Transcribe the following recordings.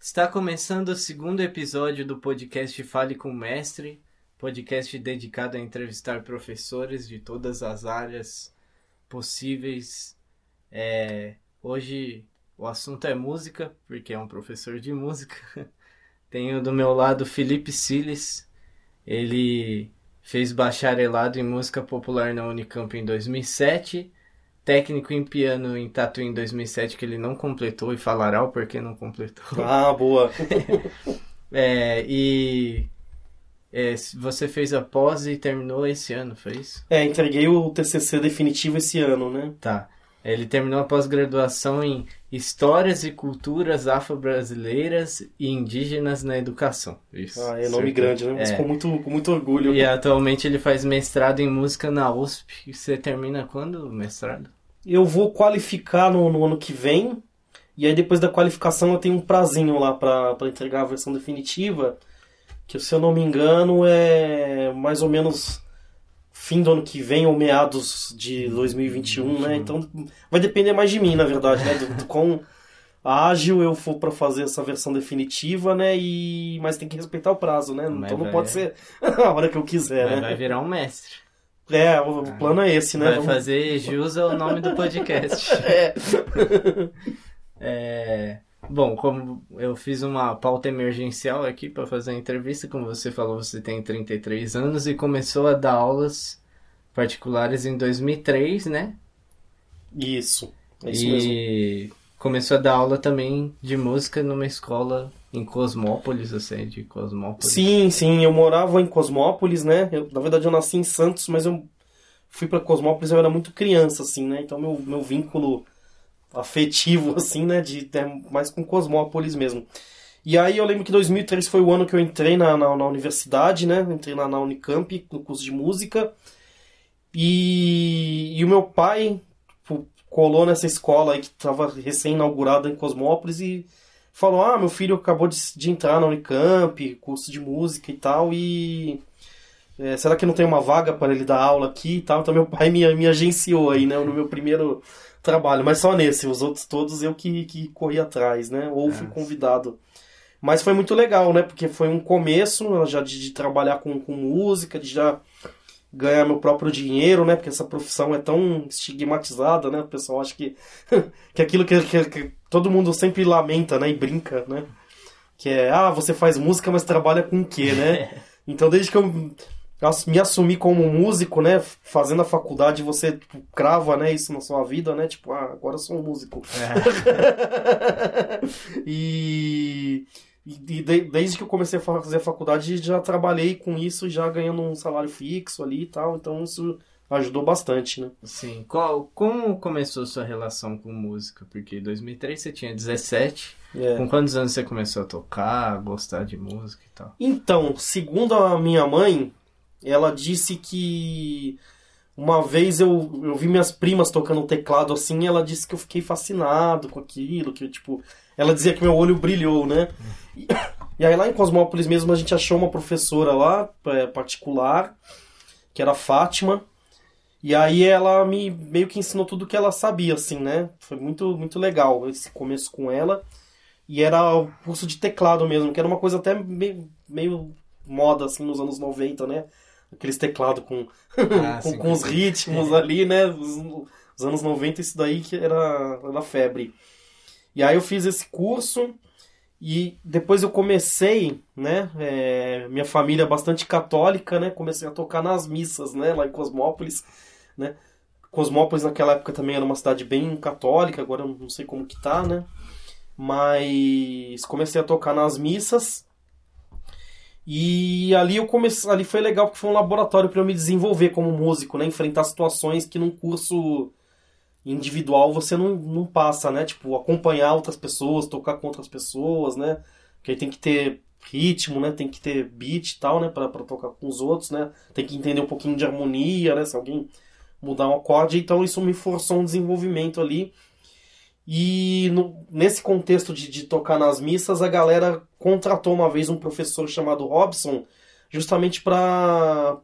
Está começando o segundo episódio do podcast Fale com o Mestre, podcast dedicado a entrevistar professores de todas as áreas possíveis. É, hoje o assunto é música, porque é um professor de música. Tenho do meu lado Felipe Siles. Ele fez bacharelado em música popular na Unicamp em 2007 técnico em piano em Tatuí em 2007 que ele não completou e falará o porquê não completou. Ah, boa. é, e é, você fez a pós e terminou esse ano, foi isso? É, entreguei o TCC definitivo esse ano, né? Tá. Ele terminou a pós-graduação em Histórias e Culturas Afro-Brasileiras e Indígenas na Educação. Isso. Ah, é nome grande, né? Mas é. com, muito, com muito orgulho. E atualmente ele faz mestrado em música na USP. Você termina quando o mestrado? Eu vou qualificar no, no ano que vem. E aí depois da qualificação eu tenho um prazinho lá para entregar a versão definitiva. Que se eu não me engano é mais ou menos fim do ano que vem ou meados de 2021, né? Então vai depender mais de mim, na verdade, né? Do, do quão ágil eu for para fazer essa versão definitiva, né? E mas tem que respeitar o prazo, né? Mas então não vai... pode ser a hora que eu quiser, Mas né? Vai virar um mestre. É, o, o plano é esse, né? Vai Vamos... fazer jus ao nome do podcast. é. é. Bom, como eu fiz uma pauta emergencial aqui para fazer a entrevista, como você falou, você tem 33 anos e começou a dar aulas particulares em 2003, né? Isso, é isso e mesmo. começou a dar aula também de música numa escola em Cosmópolis, você de Cosmópolis? Sim, sim, eu morava em Cosmópolis, né? Eu, na verdade eu nasci em Santos, mas eu fui para Cosmópolis eu era muito criança, assim, né? Então meu, meu vínculo afetivo, assim, né? De, é mais com Cosmópolis mesmo. E aí eu lembro que 2003 foi o ano que eu entrei na, na, na universidade, né? Entrei na, na Unicamp, no curso de música. E, e o meu pai tipo, colou nessa escola aí que estava recém-inaugurada em Cosmópolis e falou: Ah, meu filho acabou de, de entrar na Unicamp, curso de música e tal, e. É, será que não tem uma vaga para ele dar aula aqui e tal? Então meu pai me, me agenciou aí, né? No meu primeiro trabalho, mas só nesse, os outros todos eu que, que corri atrás, né? Ou fui convidado. Mas foi muito legal, né? Porque foi um começo já de, de trabalhar com, com música, de já ganhar meu próprio dinheiro, né? Porque essa profissão é tão estigmatizada, né? O pessoal acha que, que aquilo que, que, que, todo mundo sempre lamenta, né? E brinca, né? Que é, ah, você faz música, mas trabalha com o quê, né? Então, desde que eu me assumi como músico, né? Fazendo a faculdade, você tipo, crava, né? Isso na sua vida, né? Tipo, ah, agora eu sou um músico. É. e... E de, desde que eu comecei a fazer a faculdade, já trabalhei com isso, já ganhando um salário fixo ali e tal. Então isso ajudou bastante, né? Sim. Qual, como começou sua relação com música? Porque em 2003 você tinha 17. É. Com quantos anos você começou a tocar, a gostar de música e tal? Então, segundo a minha mãe, ela disse que uma vez eu, eu vi minhas primas tocando teclado assim, e ela disse que eu fiquei fascinado com aquilo, que tipo, ela dizia que meu olho brilhou, né? E, e aí lá em Cosmópolis mesmo a gente achou uma professora lá, é, particular, que era Fátima. E aí ela me meio que ensinou tudo que ela sabia, assim, né? Foi muito, muito legal esse começo com ela. E era o curso de teclado mesmo, que era uma coisa até meio, meio moda, assim, nos anos 90, né? Aqueles teclados com, ah, com, com os ritmos ali, né? Os, os, anos 90, isso daí que era, era febre. E aí eu fiz esse curso e depois eu comecei, né? É, minha família é bastante católica, né? Comecei a tocar nas missas, né? Lá em Cosmópolis, né? Cosmópolis naquela época também era uma cidade bem católica, agora eu não sei como que tá, né? Mas comecei a tocar nas missas. E ali eu comecei, ali foi legal porque foi um laboratório para eu me desenvolver como músico, né? Enfrentar situações que num curso individual você não, não passa, né? Tipo, acompanhar outras pessoas, tocar com outras pessoas, né? Porque aí tem que ter ritmo, né? Tem que ter beat e tal, né? Pra, pra tocar com os outros, né? Tem que entender um pouquinho de harmonia, né? Se alguém mudar um acorde. Então isso me forçou um desenvolvimento ali. E no, nesse contexto de, de tocar nas missas, a galera contratou uma vez um professor chamado Robson, justamente para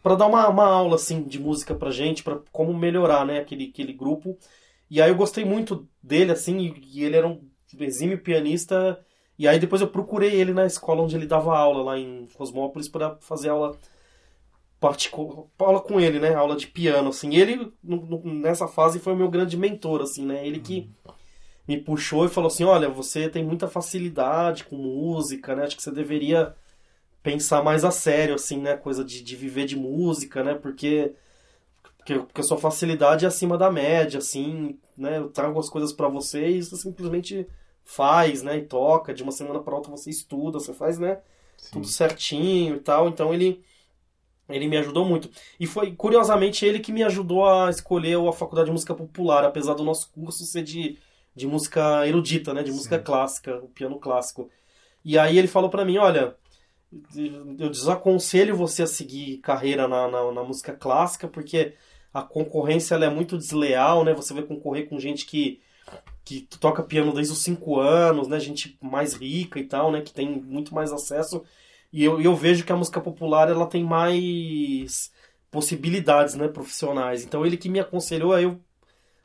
para dar uma, uma aula assim de música pra gente, para como melhorar, né, aquele, aquele grupo. E aí eu gostei muito dele assim, e, ele era um exímio pianista. E aí depois eu procurei ele na escola onde ele dava aula lá em Cosmópolis para fazer aula particular, aula com ele, né, aula de piano assim. Ele nessa fase foi o meu grande mentor assim, né? Ele que me puxou e falou assim: "Olha, você tem muita facilidade com música, né? Acho que você deveria pensar mais a sério, assim, né? Coisa de, de viver de música, né? Porque, porque, porque a sua facilidade é acima da média, assim, né? Eu trago as coisas para você e você simplesmente faz, né? E toca. De uma semana para outra você estuda, você faz, né? Sim. Tudo certinho e tal. Então ele ele me ajudou muito. E foi, curiosamente, ele que me ajudou a escolher a faculdade de música popular, apesar do nosso curso ser de, de música erudita, né? De música Sim. clássica, o piano clássico. E aí ele falou para mim, olha, eu desaconselho você a seguir carreira na, na, na, música clássica, porque a concorrência é muito desleal, né? Você vai concorrer com gente que, que toca piano desde os 5 anos, né? Gente mais rica e tal, né? Que tem muito mais acesso. E eu, eu vejo que a música popular ela tem mais possibilidades, né? Profissionais. Então ele que me aconselhou a eu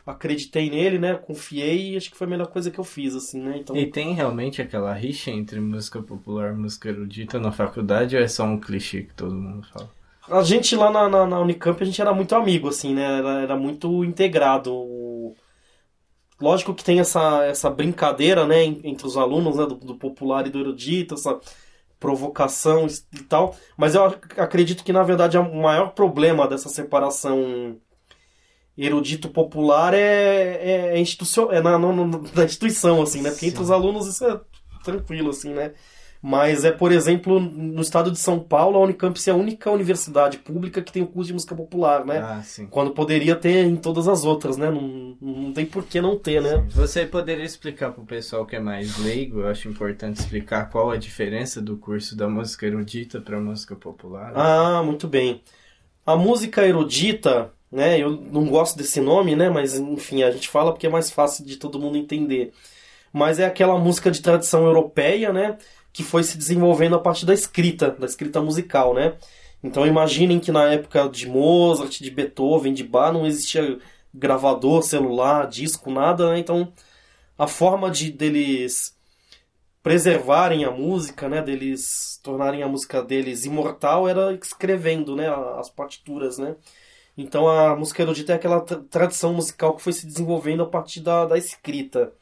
acreditei nele, né? Confiei e acho que foi a melhor coisa que eu fiz, assim, né? Então... E tem realmente aquela rixa entre música popular e música erudita na faculdade ou é só um clichê que todo mundo fala? A gente lá na, na, na Unicamp, a gente era muito amigo, assim, né? Era, era muito integrado. Lógico que tem essa, essa brincadeira, né, entre os alunos, né, do, do popular e do erudito, essa provocação e tal, mas eu acredito que, na verdade, o maior problema dessa separação erudito popular é, é, é, é na, na, na, instituição, assim, né? Porque Sim. entre os alunos isso é tranquilo, assim, né? Mas é, por exemplo, no estado de São Paulo, a Unicamp é a única universidade pública que tem o curso de música popular, né? Ah, sim. Quando poderia ter em todas as outras, né? Não, não tem por que não ter, né? Você poderia explicar para o pessoal que é mais leigo, eu acho importante explicar qual a diferença do curso da música erudita para a música popular. Ah, muito bem. A música erudita né? Eu não gosto desse nome, né? Mas enfim, a gente fala porque é mais fácil de todo mundo entender. Mas é aquela música de tradição europeia, né? Que foi se desenvolvendo a partir da escrita, da escrita musical, né? Então imaginem que na época de Mozart, de Beethoven, de Bach, não existia gravador, celular, disco, nada, né? Então a forma de deles preservarem a música, né, deles tornarem a música deles imortal era escrevendo, né, as partituras, né? Então a música erudita é aquela tradição musical que foi se desenvolvendo a partir da, da escrita.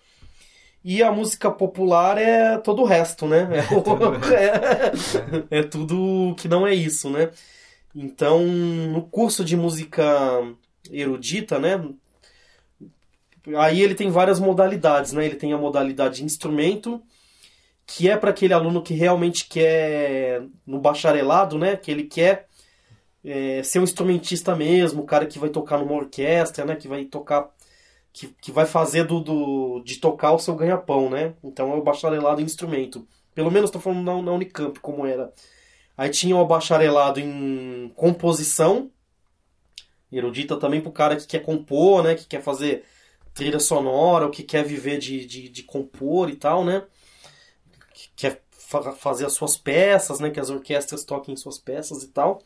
E a música popular é todo o resto, né? É, é, é tudo que não é isso, né? Então, no curso de música erudita, né? Aí ele tem várias modalidades, né? Ele tem a modalidade instrumento, que é para aquele aluno que realmente quer no bacharelado, né? Que ele quer é, ser um instrumentista mesmo, o cara que vai tocar numa orquestra, né? Que vai tocar. Que, que vai fazer do, do de tocar o seu ganha-pão, né? Então é o bacharelado em instrumento. Pelo menos estou falando na, na Unicamp, como era. Aí tinha o bacharelado em composição, erudita também pro cara que quer compor, né? Que quer fazer trilha sonora, ou que quer viver de, de, de compor e tal, né? Que quer fa fazer as suas peças, né? Que as orquestras toquem suas peças e tal.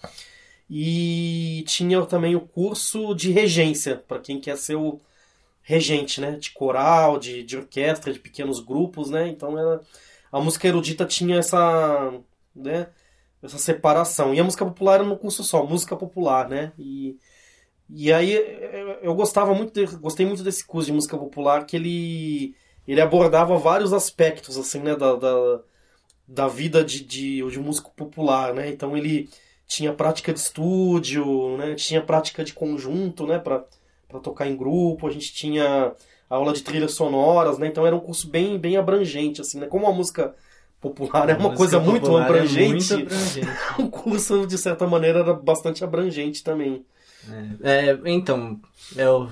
E tinha também o curso de regência, para quem quer ser o regente, né? De coral, de, de orquestra, de pequenos grupos, né? Então era, a música erudita tinha essa, né? essa separação. E a música popular era no curso só, música popular, né? E, e aí eu gostava muito, de, gostei muito desse curso de música popular, que ele, ele abordava vários aspectos, assim, né? Da, da, da vida de, de, de músico popular, né? Então ele tinha prática de estúdio, né? Tinha prática de conjunto, né? Tocar em grupo. A gente tinha aula de trilhas sonoras, né? Então era um curso bem, bem abrangente, assim, né? Como a música popular é uma coisa muito abrangente, é muito abrangente. o curso, de certa maneira, era bastante abrangente também. É, é, então, eu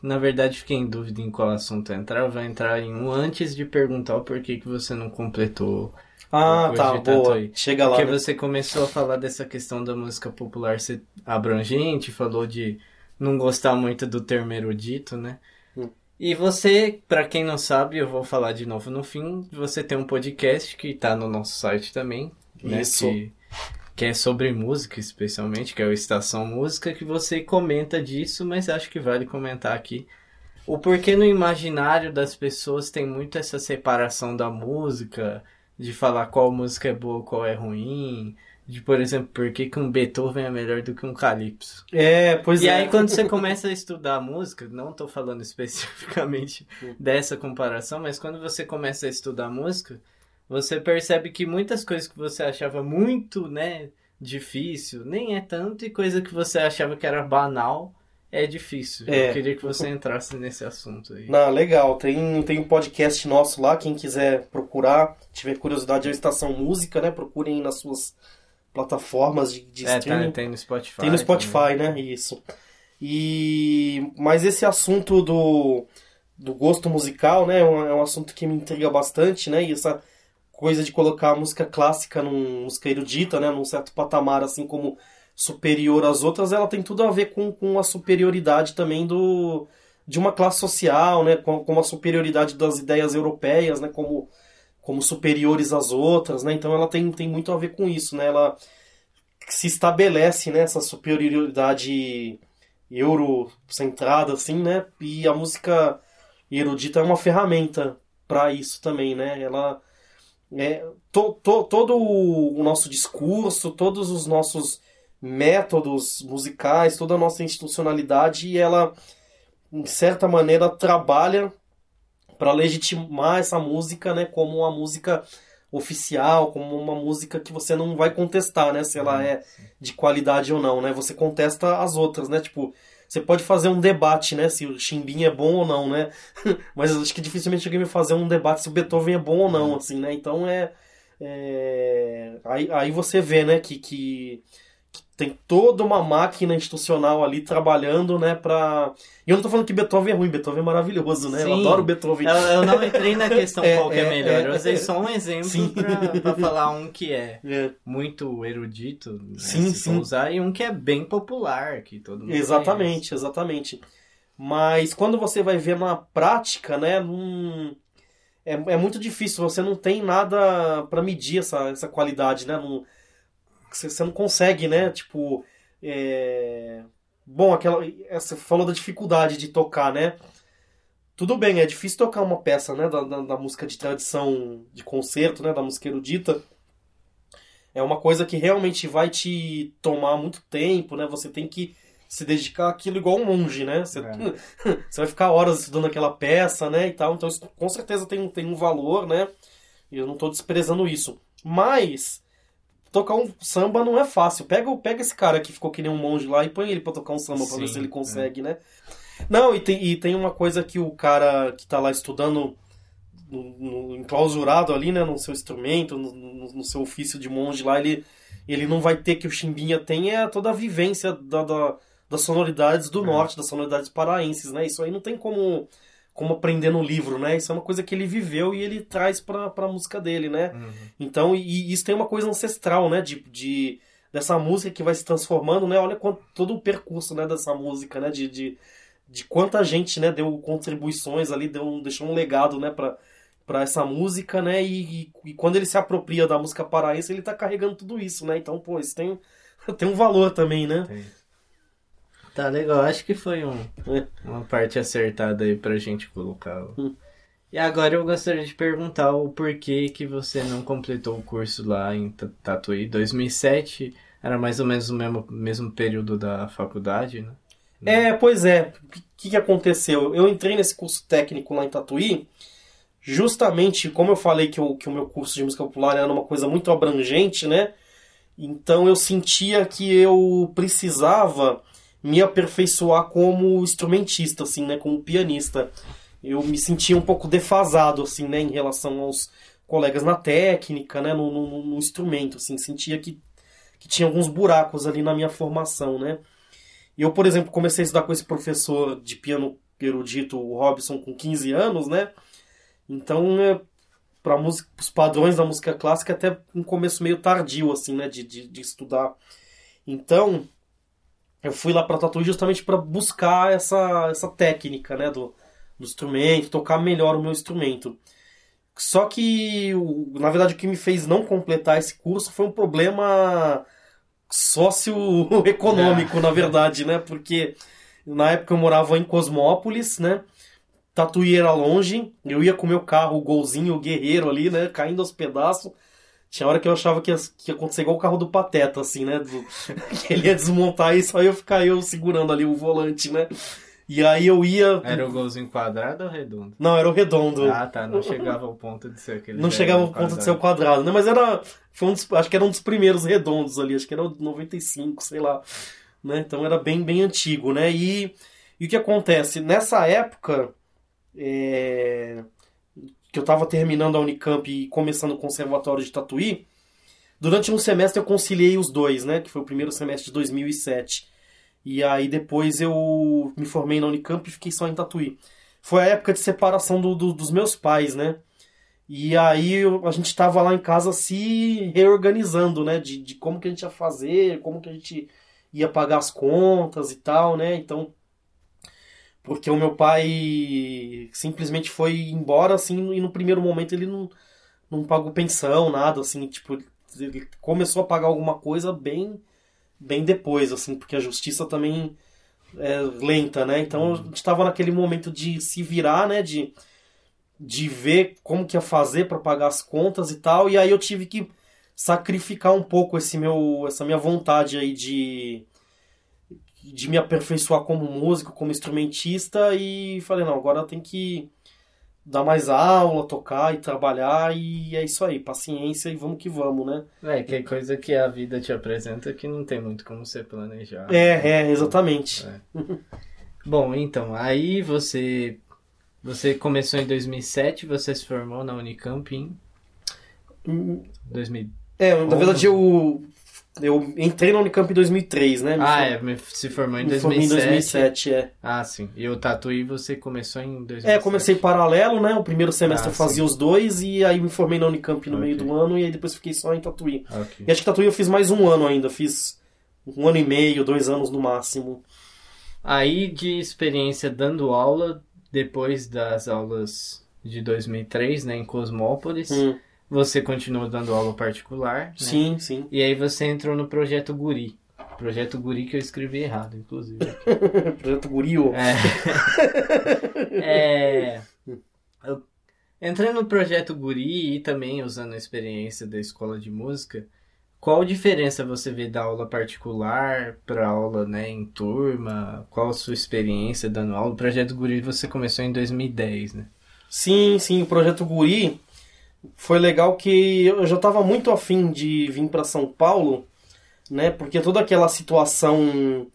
na verdade fiquei em dúvida em qual assunto entrar. Eu vou entrar em um antes de perguntar o porquê que você não completou ah, tá, boa. Aí. Chega lá. Porque né? você começou a falar dessa questão da música popular ser abrangente, falou de não gostar muito do termo erudito, né? Hum. E você, para quem não sabe, eu vou falar de novo no fim, você tem um podcast que tá no nosso site também, né? Isso. Que, que é sobre música, especialmente, que é o Estação Música, que você comenta disso, mas acho que vale comentar aqui. O porquê no imaginário das pessoas tem muito essa separação da música, de falar qual música é boa, qual é ruim, de, por exemplo, por que, que um Beethoven é melhor do que um Calypso. É, pois e é. aí quando você começa a estudar música, não estou falando especificamente dessa comparação, mas quando você começa a estudar música, você percebe que muitas coisas que você achava muito, né, difícil, nem é tanto, e coisa que você achava que era banal, é difícil. É. Eu queria que você entrasse nesse assunto aí. Não, legal. Tem, tem um podcast nosso lá, quem quiser procurar, tiver curiosidade, é a Estação Música, né? Procurem nas suas plataformas de, de É, streaming. tá, tem no Spotify. Tem no Spotify, né? Isso. E mas esse assunto do, do gosto musical, né, é um, é um assunto que me intriga bastante, né? E essa coisa de colocar a música clássica num música erudita, né, num certo patamar assim como superior às outras, ela tem tudo a ver com, com a superioridade também do de uma classe social, né, com, com a superioridade das ideias europeias, né, como como superiores às outras, né? Então ela tem, tem muito a ver com isso, né? Ela se estabelece né, essa superioridade eurocentrada, assim, né? E a música erudita é uma ferramenta para isso também, né? Ela é to, to, todo o nosso discurso, todos os nossos métodos musicais, toda a nossa institucionalidade, ela em certa maneira trabalha para legitimar essa música, né, como uma música oficial, como uma música que você não vai contestar, né, se ela é de qualidade ou não, né? Você contesta as outras, né? Tipo, você pode fazer um debate, né, se o Chimbim é bom ou não, né? Mas acho que dificilmente alguém vai fazer um debate se o Beethoven é bom ou não, assim, né? Então é, é... Aí, aí você vê, né, que, que que tem toda uma máquina institucional ali trabalhando, né, pra... E eu não tô falando que Beethoven é ruim, Beethoven é maravilhoso, né? Eu Sim. adoro Beethoven. Eu, eu não entrei na questão É, qual que é, é, melhor. Eu é, usei é. só um exemplo pra, pra falar um que é É, muito erudito, né, Sim, sim. usar, e um que é bem popular, que todo mundo exatamente, exatamente. Mas quando você vai ver na prática, né, não... é, é muito difícil, você não tem nada pra medir essa, essa qualidade, né? Não... Você, você não consegue, né? Tipo, é... bom, aquela, é, você falou da dificuldade de tocar, né? Tudo bem, é difícil tocar uma peça, né, da, da, da música de tradição de concerto, né, da música erudita. É uma coisa que realmente vai te tomar muito tempo, né? Você tem que se dedicar àquilo igual um monge, né? Você, É. você vai ficar horas estudando aquela peça, né, e tal. Então isso com certeza tem, tem um valor, né? E eu não estou desprezando isso. Mas tocar um samba não é fácil. Pega, pega esse cara que ficou que nem um monge lá e põe ele pra tocar um samba pra ver Sim, se ele é. consegue, né? Não, e tem, e tem uma coisa que o cara que tá lá estudando no, no- enclausurado ali, né, no seu instrumento, no, no- no seu ofício de monge lá, ele, ele não vai ter que o Chimbinha tem é toda a vivência da, da- das sonoridades do É. norte, das sonoridades paraenses, né? Isso aí não tem como, como aprender no livro, né? Isso é uma coisa que ele viveu e ele traz pra, pra música dele, né? Uhum. Então, e, e isso tem uma coisa ancestral, né? De, de, dessa música que vai se transformando, né? Olha quanto, todo o percurso né, dessa música, né? De, de, de quanta gente né, deu contribuições ali, deu, deixou um legado, né? Pra, pra essa música, né? E, e, e quando ele se apropria da música paraense, ele tá carregando tudo isso, né? Então, pô, isso tem, tem um valor também, né? Tem. Tá legal, acho que foi um, É. uma parte acertada aí pra gente colocar. Hum. E agora eu gostaria de perguntar o porquê que você não completou o curso lá em Ta- Tatuí. 2007 era mais ou menos o mesmo, mesmo período da faculdade, né? É, pois é. O que, que aconteceu? Eu entrei nesse curso técnico lá em Tatuí, justamente como eu falei que o, que o meu curso de música popular era uma coisa muito abrangente, né? Então eu sentia que eu precisava me aperfeiçoar como instrumentista, assim, né? Como pianista. Eu me sentia um pouco defasado, assim, né? Em relação aos colegas na técnica, né? No, no, no instrumento, assim. Sentia que, que tinha alguns buracos ali na minha formação, né? Eu, por exemplo, comecei a estudar com esse professor de piano erudito, o Robson, com 15 anos, né? Então, é, para os padrões da música clássica, até um começo meio tardio, assim, né? De, de, de estudar. Então, eu fui lá para Tatuí justamente para buscar essa, essa técnica, né? Do, do instrumento, tocar melhor o meu instrumento. Só que, na verdade, o que me fez não completar esse curso foi um problema sócio-econômico, na verdade, né? Porque na época eu morava em Cosmópolis, né? Tatuí era longe, eu ia com meu carro, o golzinho, o guerreiro ali, né? Caindo aos pedaços. Tinha hora que eu achava que ia, que ia acontecer igual o carro do Pateta, assim, né? Do, que ele ia desmontar e só ia ficar eu segurando ali o volante, né? E aí eu ia. Era o golzinho quadrado ou redondo? Não, era o redondo. Ah, tá. Não chegava ao ponto de ser aquele. Não chegava ao ponto de ser o quadrado, né? Mas era. Foi um dos, acho que era um dos primeiros redondos ali, acho que era o 95, sei lá. Né? Então era bem, bem antigo, né? E, e o que acontece? Nessa época. É, que eu estava terminando a Unicamp e começando o conservatório de Tatuí, durante um semestre eu conciliei os dois, né? Que foi o primeiro semestre de 2007. E aí depois eu me formei na Unicamp e fiquei só em Tatuí. Foi a época de separação do, do, dos meus pais, né? E aí eu, a gente estava lá em casa se reorganizando, né? De, de como que a gente ia fazer, como que a gente ia pagar as contas e tal, né? Então porque o meu pai simplesmente foi embora, assim, e no primeiro momento ele não, não pagou pensão, nada, assim, tipo, ele começou a pagar alguma coisa bem, bem depois, assim, porque a justiça também é lenta, né? Então a gente estava naquele momento de se virar, né? De, de ver como que ia fazer para pagar as contas e tal, e aí eu tive que sacrificar um pouco esse meu, essa minha vontade aí de de me aperfeiçoar como músico, como instrumentista e falei, não, agora tem que dar mais aula, tocar e trabalhar e é isso aí, paciência e vamos que vamos, né? É, que é coisa que a vida te apresenta que não tem muito como você planejar. É, é, exatamente. É. Bom, então, aí você você começou em 2007, você se formou na Unicamp em 2000. Hum. É, na verdade eu eu entrei na Unicamp em 2003, né? Me ah, é, se formou em 2007. em 2007, é. Ah, sim. E o Tatuí você começou em 2007? É, comecei paralelo, né? O primeiro semestre ah, eu fazia sim. os dois e aí me formei na Unicamp no okay. meio do ano e aí depois fiquei só em Tatuí. Okay. E acho que Tatuí eu fiz mais um ano ainda, fiz um ano e meio, dois anos no máximo. Aí de experiência dando aula, depois das aulas de 2003, né, em Cosmópolis... Hum você continuou dando aula particular. Né? Sim, sim. E aí você entrou no projeto Guri. Projeto Guri que eu escrevi errado, inclusive. projeto Gurio. É. é. Eu entrei no projeto Guri e também usando a experiência da escola de música. Qual diferença você vê da aula particular para aula né, em turma? Qual a sua experiência dando aula? O projeto Guri você começou em 2010, né? Sim, sim. O projeto Guri foi legal que eu já estava muito afim de vir para São Paulo, né? Porque toda aquela situação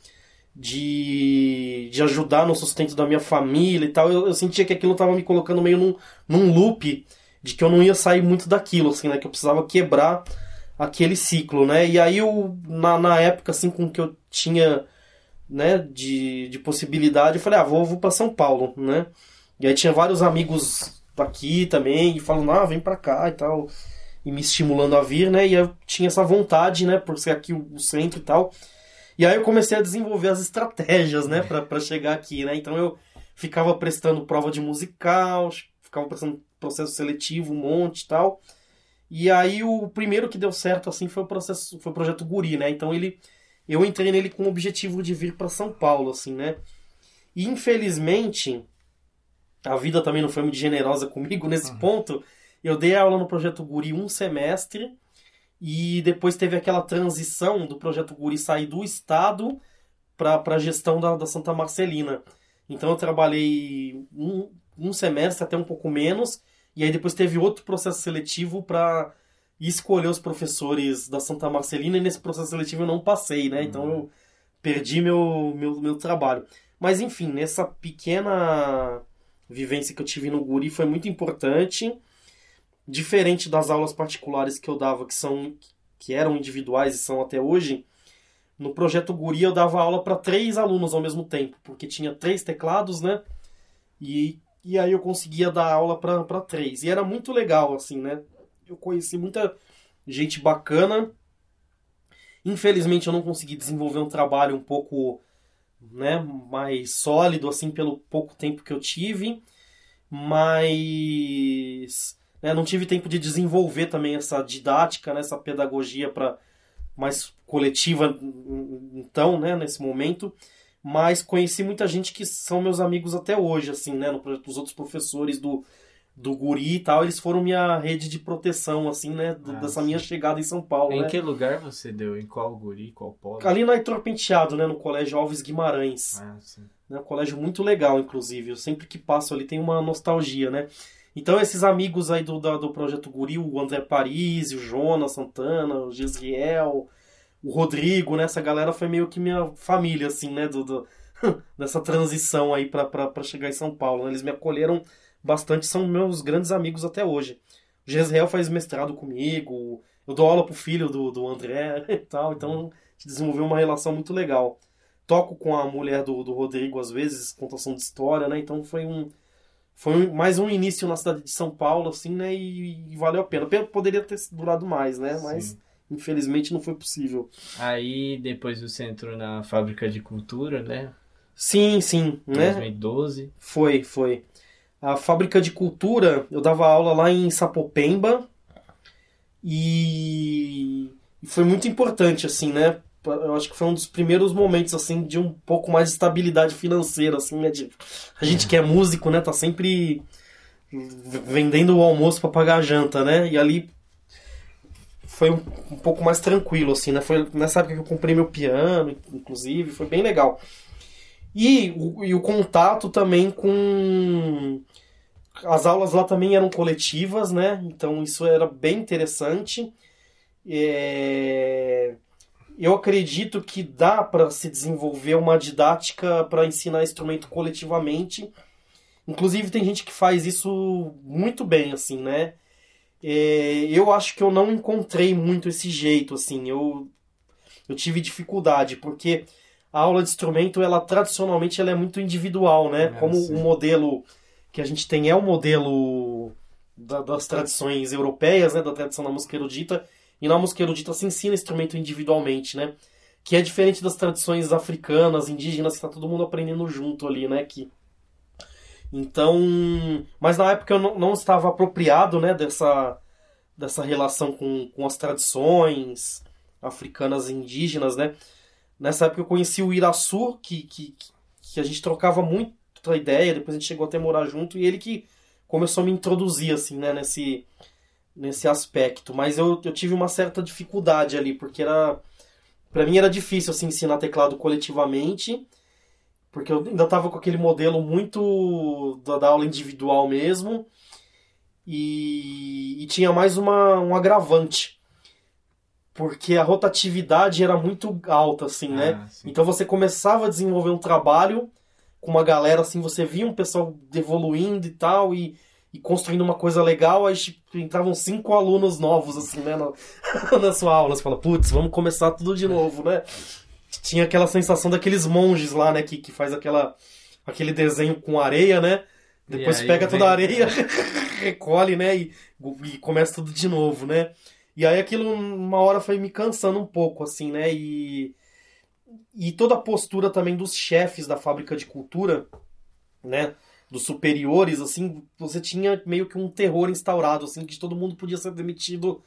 de, de ajudar no sustento da minha família e tal, eu, eu sentia que aquilo estava me colocando meio num, num loop de que eu não ia sair muito daquilo, assim, né? Que eu precisava quebrar aquele ciclo, né? E aí, eu, na, na época, assim, com que eu tinha, né, de, de possibilidade, eu falei, ah, vou, vou para São Paulo, né? E aí tinha vários amigos aqui também, e falando, ah, vem pra cá e tal, e me estimulando a vir, né? E eu tinha essa vontade, né, por ser aqui o centro e tal. E aí eu comecei a desenvolver as estratégias, né, para chegar aqui, né? Então eu ficava prestando prova de musical, ficava prestando processo seletivo, um monte e tal. E aí o primeiro que deu certo assim foi o processo, foi o projeto Guri, né? Então ele eu entrei nele com o objetivo de vir para São Paulo, assim, né? E infelizmente, a vida também não foi muito generosa comigo nesse uhum. ponto. Eu dei aula no Projeto Guri um semestre e depois teve aquela transição do Projeto Guri sair do Estado para a gestão da, da Santa Marcelina. Então eu trabalhei um, um semestre, até um pouco menos, e aí depois teve outro processo seletivo para escolher os professores da Santa Marcelina, e nesse processo seletivo eu não passei, né? Então eu perdi meu, meu, meu trabalho. Mas enfim, nessa pequena vivência que eu tive no Guri foi muito importante. Diferente das aulas particulares que eu dava, que são que eram individuais e são até hoje, no projeto Guri eu dava aula para três alunos ao mesmo tempo, porque tinha três teclados, né? E, e aí eu conseguia dar aula para três. E era muito legal, assim, né? Eu conheci muita gente bacana. Infelizmente eu não consegui desenvolver um trabalho um pouco né, mais sólido assim pelo pouco tempo que eu tive, mas né, não tive tempo de desenvolver também essa didática, né, essa pedagogia para mais coletiva, então, né, nesse momento. Mas conheci muita gente que são meus amigos até hoje, assim, né, no projeto, os outros professores do, do Guri e tal, eles foram minha rede de proteção, assim, né, Ah, dessa sim. minha chegada em São Paulo, Em né. que lugar você deu? Em qual guri? Qual polo? Ali na Heitor Penteado, né, no Colégio Alves Guimarães. Ah, sim. né? Um colégio muito legal, inclusive. Eu sempre que passo ali tem uma nostalgia, né? Então esses amigos aí do, da- do Projeto Guri, o André Paris, o Jonas Santana, o Gisriel, o Rodrigo, né? Essa galera foi meio que minha família, assim, né? Do, do- dessa transição aí pra chegar em São Paulo. né? Eles me acolheram bastante, são meus grandes amigos até hoje. O Gisriel faz mestrado comigo, eu dou aula pro filho do, do André e tal, então a gente desenvolveu uma relação muito legal toco com a mulher do, do Rodrigo às vezes, contação de história, né? Então foi um foi um- mais um início na cidade de São Paulo, assim, né? E, e valeu a pena. Pe- Poderia ter durado mais, né? Mas Sim. infelizmente não foi possível. Aí depois você entrou na fábrica de cultura, né? Sim, sim, né? 2012. Foi, foi. A fábrica de cultura, eu dava aula lá em Sapopemba e foi muito importante, assim, né? Eu acho que foi um dos primeiros momentos, assim, de um pouco mais de estabilidade financeira, assim, né? De, a gente que é músico, né? Tá sempre vendendo o almoço pra pagar a janta, né? E ali foi um, um pouco mais tranquilo, assim, né? Foi nessa época que eu comprei meu piano, inclusive, foi bem legal. E o, e o contato também com. As aulas lá também eram coletivas, né? Então isso era bem interessante. É, Eu acredito que dá para se desenvolver uma didática para ensinar instrumento coletivamente. Inclusive tem gente que faz isso muito bem, assim, né? É, Eu acho que eu não encontrei muito esse jeito, assim. Eu, eu tive dificuldade, porque a aula de instrumento, ela tradicionalmente ela é muito individual, né? É, Como sim. o modelo que a gente tem é o modelo da- das tradições europeias, né? Da tradição da música erudita. E na música erudita se ensina instrumento individualmente, né? Que é diferente das tradições africanas, indígenas, que tá todo mundo aprendendo junto ali, né? Que... Então, mas na época eu não, não estava apropriado, né? Dessa, dessa relação com, com as tradições africanas e indígenas, né? Nessa época eu conheci o Iraçu, que, que, que a gente trocava muito a ideia, depois a gente chegou até a morar junto, e ele que começou a me introduzir, assim, né, nesse, nesse aspecto. Mas eu, eu tive uma certa dificuldade ali, porque era... Pra mim era difícil, assim, ensinar teclado coletivamente, porque eu ainda tava com aquele modelo muito da, da aula individual mesmo, e, e tinha mais uma, um agravante, porque a rotatividade era muito alta, assim, né? Ah. Então você começava a desenvolver um trabalho com uma galera assim, você via um pessoal evoluindo e tal, e, e construindo uma coisa legal, aí tipo, entravam cinco alunos novos, assim, né, na, na sua aula. Você fala, putz, vamos começar tudo de novo, né? Tinha aquela sensação daqueles monges lá, né, que, que faz aquela, aquele desenho com areia, né? Depois aí pega vem- toda a areia, recolhe, né, e, e começa tudo de novo, né? E aí aquilo, uma hora foi me cansando um pouco, assim, né? E, e toda a postura também dos chefes da fábrica de cultura, né? Dos superiores, assim, você tinha meio que um terror instaurado, assim, que todo mundo podia ser demitido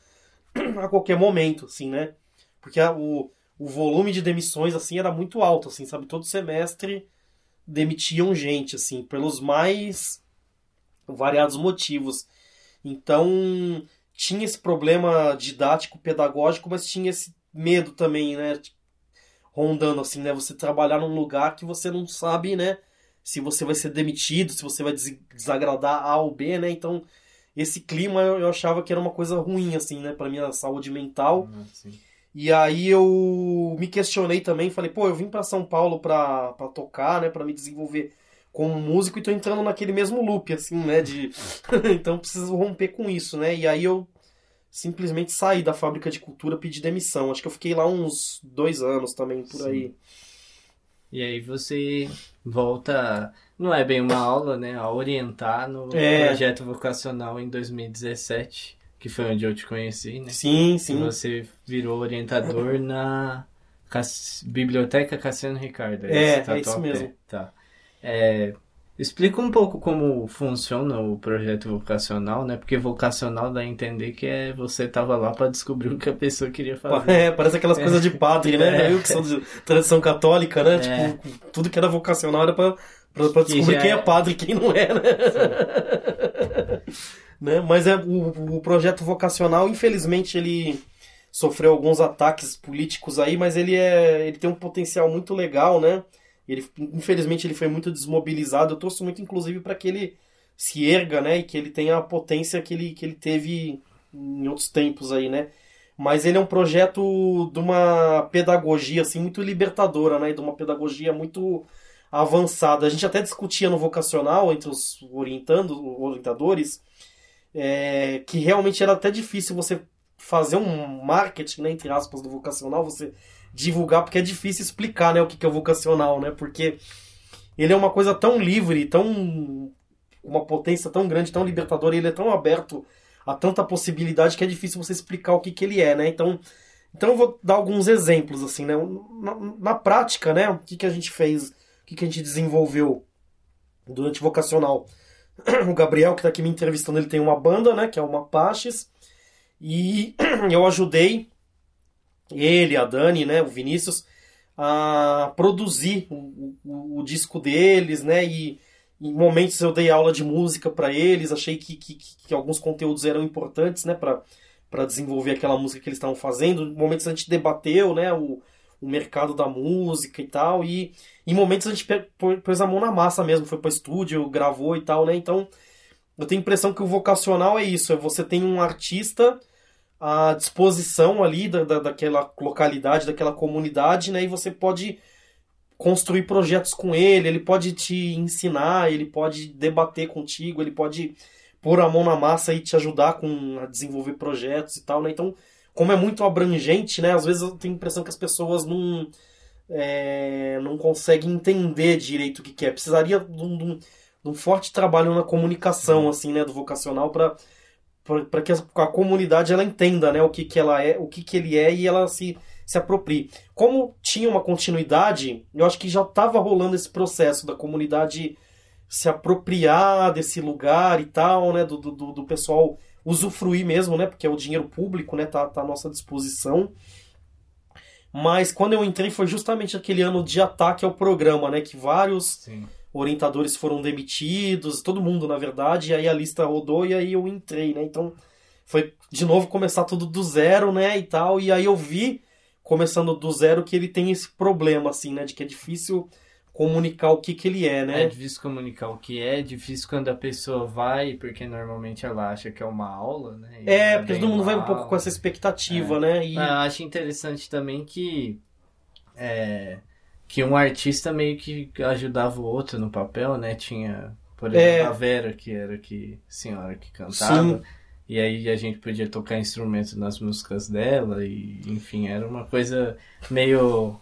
a qualquer momento, assim, né? Porque a- o, o volume de demissões, assim, era muito alto, assim, sabe? Todo semestre demitiam gente, assim, pelos mais variados motivos. Então, tinha esse problema didático, pedagógico, mas tinha esse medo também, né? Rondando, assim, né? Você trabalhar num lugar que você não sabe, né? Se você vai ser demitido, se você vai des- desagradar A ou B, né? Então, esse clima eu achava que era uma coisa ruim, assim, né? Pra minha saúde mental. Ah. E aí eu me questionei também, falei, pô, eu vim pra São Paulo pra, pra tocar, né, Pra me desenvolver como músico e tô entrando naquele mesmo loop, assim, né, de... então preciso romper com isso, né, e aí eu simplesmente saí da fábrica de cultura, pedi demissão, acho que eu fiquei lá uns dois anos também, por Sim. aí. E aí você volta, não é bem uma aula, né? A orientar no É. projeto vocacional em 2017, que foi onde eu te conheci, né? Sim, E sim, você virou orientador na Biblioteca Cassiano Ricardo. É, esse é isso mesmo. Tá. É, Explica um pouco como funciona o projeto vocacional, né? Porque vocacional dá a entender que é você tava lá para descobrir o que a pessoa queria fazer. É, parece aquelas coisas de padre, né? É. Eu que sou de tradição católica, né? É. Tipo, tudo que era vocacional era pra Que descobrir já quem é é- padre e quem não é, né? né? Mas é o, o projeto vocacional, infelizmente, ele sofreu alguns ataques políticos aí, mas ele é ele tem um potencial muito legal, né? Ele, infelizmente ele foi muito desmobilizado. Eu torço muito, inclusive, para que ele se erga, né? E que ele tenha a potência que ele, que ele teve em outros tempos aí, né? Mas ele é um projeto de uma pedagogia assim muito libertadora, né? De uma pedagogia muito avançada. A gente até discutia no vocacional entre os orientando, orientadores é, que realmente era até difícil você fazer um marketing, né, entre aspas, do vocacional, você divulgar, porque é difícil explicar, né, o que é o vocacional, né, porque ele é uma coisa tão livre, tão uma potência tão grande, tão libertadora, e ele é tão aberto a tanta possibilidade que é difícil você explicar o que que ele é, né, então então eu vou dar alguns exemplos, assim, né, na, na prática, né, o que que a gente fez, o que que a gente desenvolveu durante o vocacional, o Gabriel, que está aqui me entrevistando, ele tem uma banda, né? Que é uma Apaches. E eu ajudei ele, a Dani, né? O Vinícius, a produzir o, o, o disco deles, né? E em momentos eu dei aula de música para eles. Achei que, que, que alguns conteúdos eram importantes, né? Para desenvolver aquela música que eles estavam fazendo. Em momentos a gente debateu, né? O, o mercado da música e tal. E em momentos a gente pôs a mão na massa mesmo, foi para estúdio, gravou e tal, né? Então, eu tenho a impressão que o vocacional é isso, é você tem um artista à disposição ali da, da, daquela localidade, daquela comunidade, né? E você pode construir projetos com ele, ele pode te ensinar, ele pode debater contigo, ele pode pôr a mão na massa e te ajudar com a desenvolver projetos e tal, né? Então, como é muito abrangente, né? Às vezes eu tenho a impressão que as pessoas não é, não conseguem entender direito o que, que é. Precisaria de um, de um- de um forte trabalho na comunicação, assim, né, do vocacional para para que a, comunidade ela entenda, né, o que, que ela é, o que, que ele é e ela se, se aproprie. Como tinha uma continuidade, eu acho que já estava rolando esse processo da comunidade se apropriar desse lugar e tal, né, do, do, do pessoal usufruir mesmo, né, porque é o dinheiro público, né, tá, tá à nossa disposição. Mas quando eu entrei foi justamente aquele ano de ataque ao programa, né? Que vários Sim. Orientadores foram demitidos, todo mundo, na verdade, e aí a lista rodou e aí eu entrei, né? Então foi de novo começar tudo do zero, né? E tal, e aí eu vi, começando do zero, que ele tem esse problema, assim, né? De que é difícil comunicar o que que ele é, É né? difícil comunicar o que é, difícil quando a pessoa vai, porque normalmente ela acha que é uma aula, né? E É, porque todo mundo vai um pouco aula. com essa expectativa, né? E Eu acho interessante também que é, que um artista meio que ajudava o outro no papel, né? Tinha, por exemplo, É. a Vera, que era que senhora que cantava. Sim. E aí a gente podia tocar instrumento nas músicas dela e, enfim, era uma coisa meio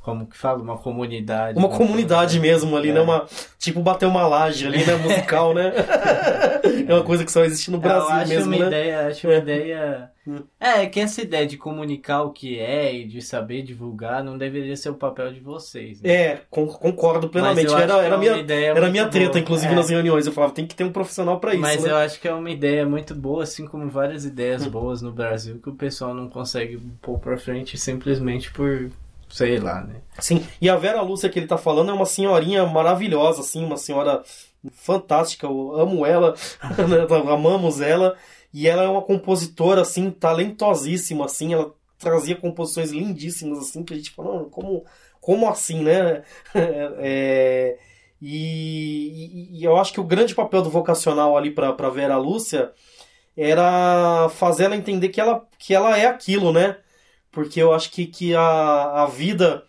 como que fala, uma comunidade. uma né? comunidade mesmo ali, É. né? Uma, tipo bater uma laje ali, né? Musical, né? é uma coisa que só existe no Brasil eu acho mesmo, uma né? ideia, acho uma ideia. Hum. É, que essa ideia de comunicar o que é e de saber divulgar não deveria ser o papel de vocês. Né? É, con- concordo plenamente. Era, que era é minha, ideia era minha treta, boa. inclusive, É. nas reuniões. Eu falava, tem que ter um profissional pra isso, Mas né? eu acho que é uma ideia muito boa, assim como várias ideias boas no Brasil que o pessoal não consegue pôr pra frente simplesmente por, sei lá, né? Sim, e a Vera Lúcia que ele tá falando é uma senhorinha maravilhosa, assim, uma senhora fantástica, eu amo ela, né, amamos ela, e ela é uma compositora, assim, talentosíssima, assim, ela trazia composições lindíssimas, assim, que a gente fala, "Não, como, como assim, né? É, e, e- eu acho que o grande papel do vocacional ali pra Vera Lúcia era fazer ela entender que ela, que ela é aquilo, né? Porque eu acho que, que a, a vida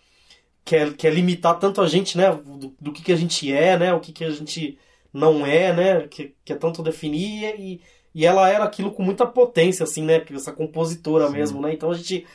quer, quer limitar tanto a gente, né? Do, do que, que a gente é, né? O que, que a gente não é, né? Que, que é tanto definir e, e ela era aquilo com muita potência, assim, né? Essa compositora Sim. mesmo, né? Então a gente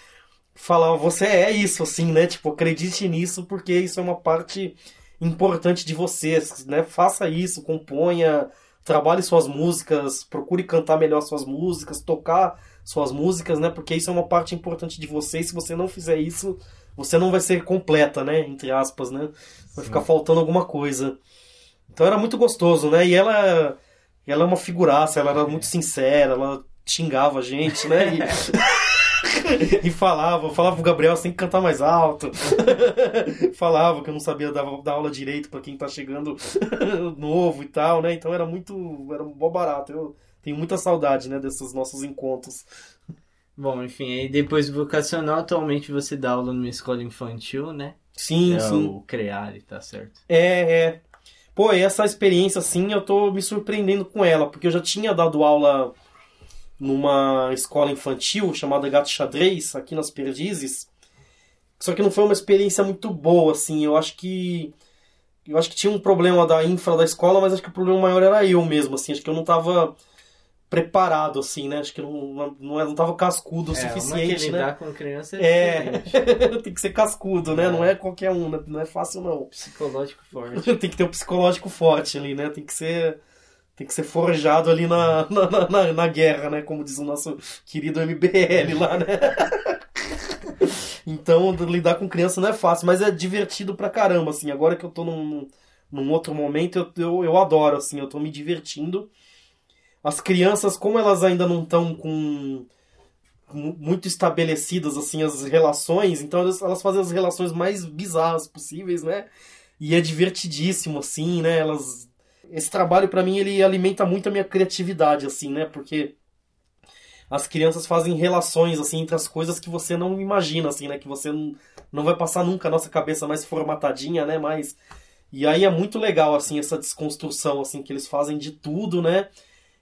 falava, você é isso, assim, né? Tipo, acredite nisso porque isso é uma parte importante de você, né? Faça isso, componha, trabalhe suas músicas, procure cantar melhor suas músicas, tocar suas músicas, né? Porque isso é uma parte importante de você e se você não fizer isso, você não vai ser completa, né? Entre aspas, né? Vai Sim. ficar faltando alguma coisa. Então era muito gostoso, né? E ela, ela é uma figuraça, ela era muito sincera, ela xingava a gente, né? E, e falava, falava pro Gabriel, você tem que cantar mais alto. falava que eu não sabia dar, dar aula direito para quem tá chegando novo e tal, né? Então era muito, era um bom barato. Eu tenho muita saudade, né, desses nossos encontros. Bom, enfim, aí depois do vocacional, atualmente você dá aula numa escola infantil, né? Sim, é sim. o CREARE, tá certo? É, é. Pô, essa experiência, assim, eu tô me surpreendendo com ela, porque eu já tinha dado aula numa escola infantil chamada Gato Xadrez, aqui nas Perdizes. Só que não foi uma experiência muito boa, assim. Eu acho que. Eu acho que tinha um problema da infra da escola, mas acho que o problema maior era eu mesmo, assim. Acho que eu não tava preparado, assim, né? Acho que não, não, não tava cascudo o é, suficiente, né? lidar com criança é, É, tem que ser cascudo, né? É. Não é qualquer um, né? não é fácil não. psicológico forte. tem que ter um psicológico forte ali, né? Tem que ser tem que ser forjado ali na, na, na, na guerra, né? Como diz o nosso querido MBL lá, né? então, lidar com criança não é fácil, mas é divertido pra caramba, assim. Agora que eu tô num, num outro momento, eu, eu, eu adoro, assim. Eu tô me divertindo. As crianças, como elas ainda não estão com mu- muito estabelecidas, assim, as relações, então elas, elas fazem as relações mais bizarras possíveis, né? E é divertidíssimo, assim, né? Elas esse trabalho pra mim ele alimenta muito a minha criatividade assim né porque as crianças fazem relações assim entre as coisas que você não imagina assim né que você não, não vai passar nunca a nossa cabeça mais formatadinha né mas e aí é muito legal assim essa desconstrução assim que eles fazem de tudo né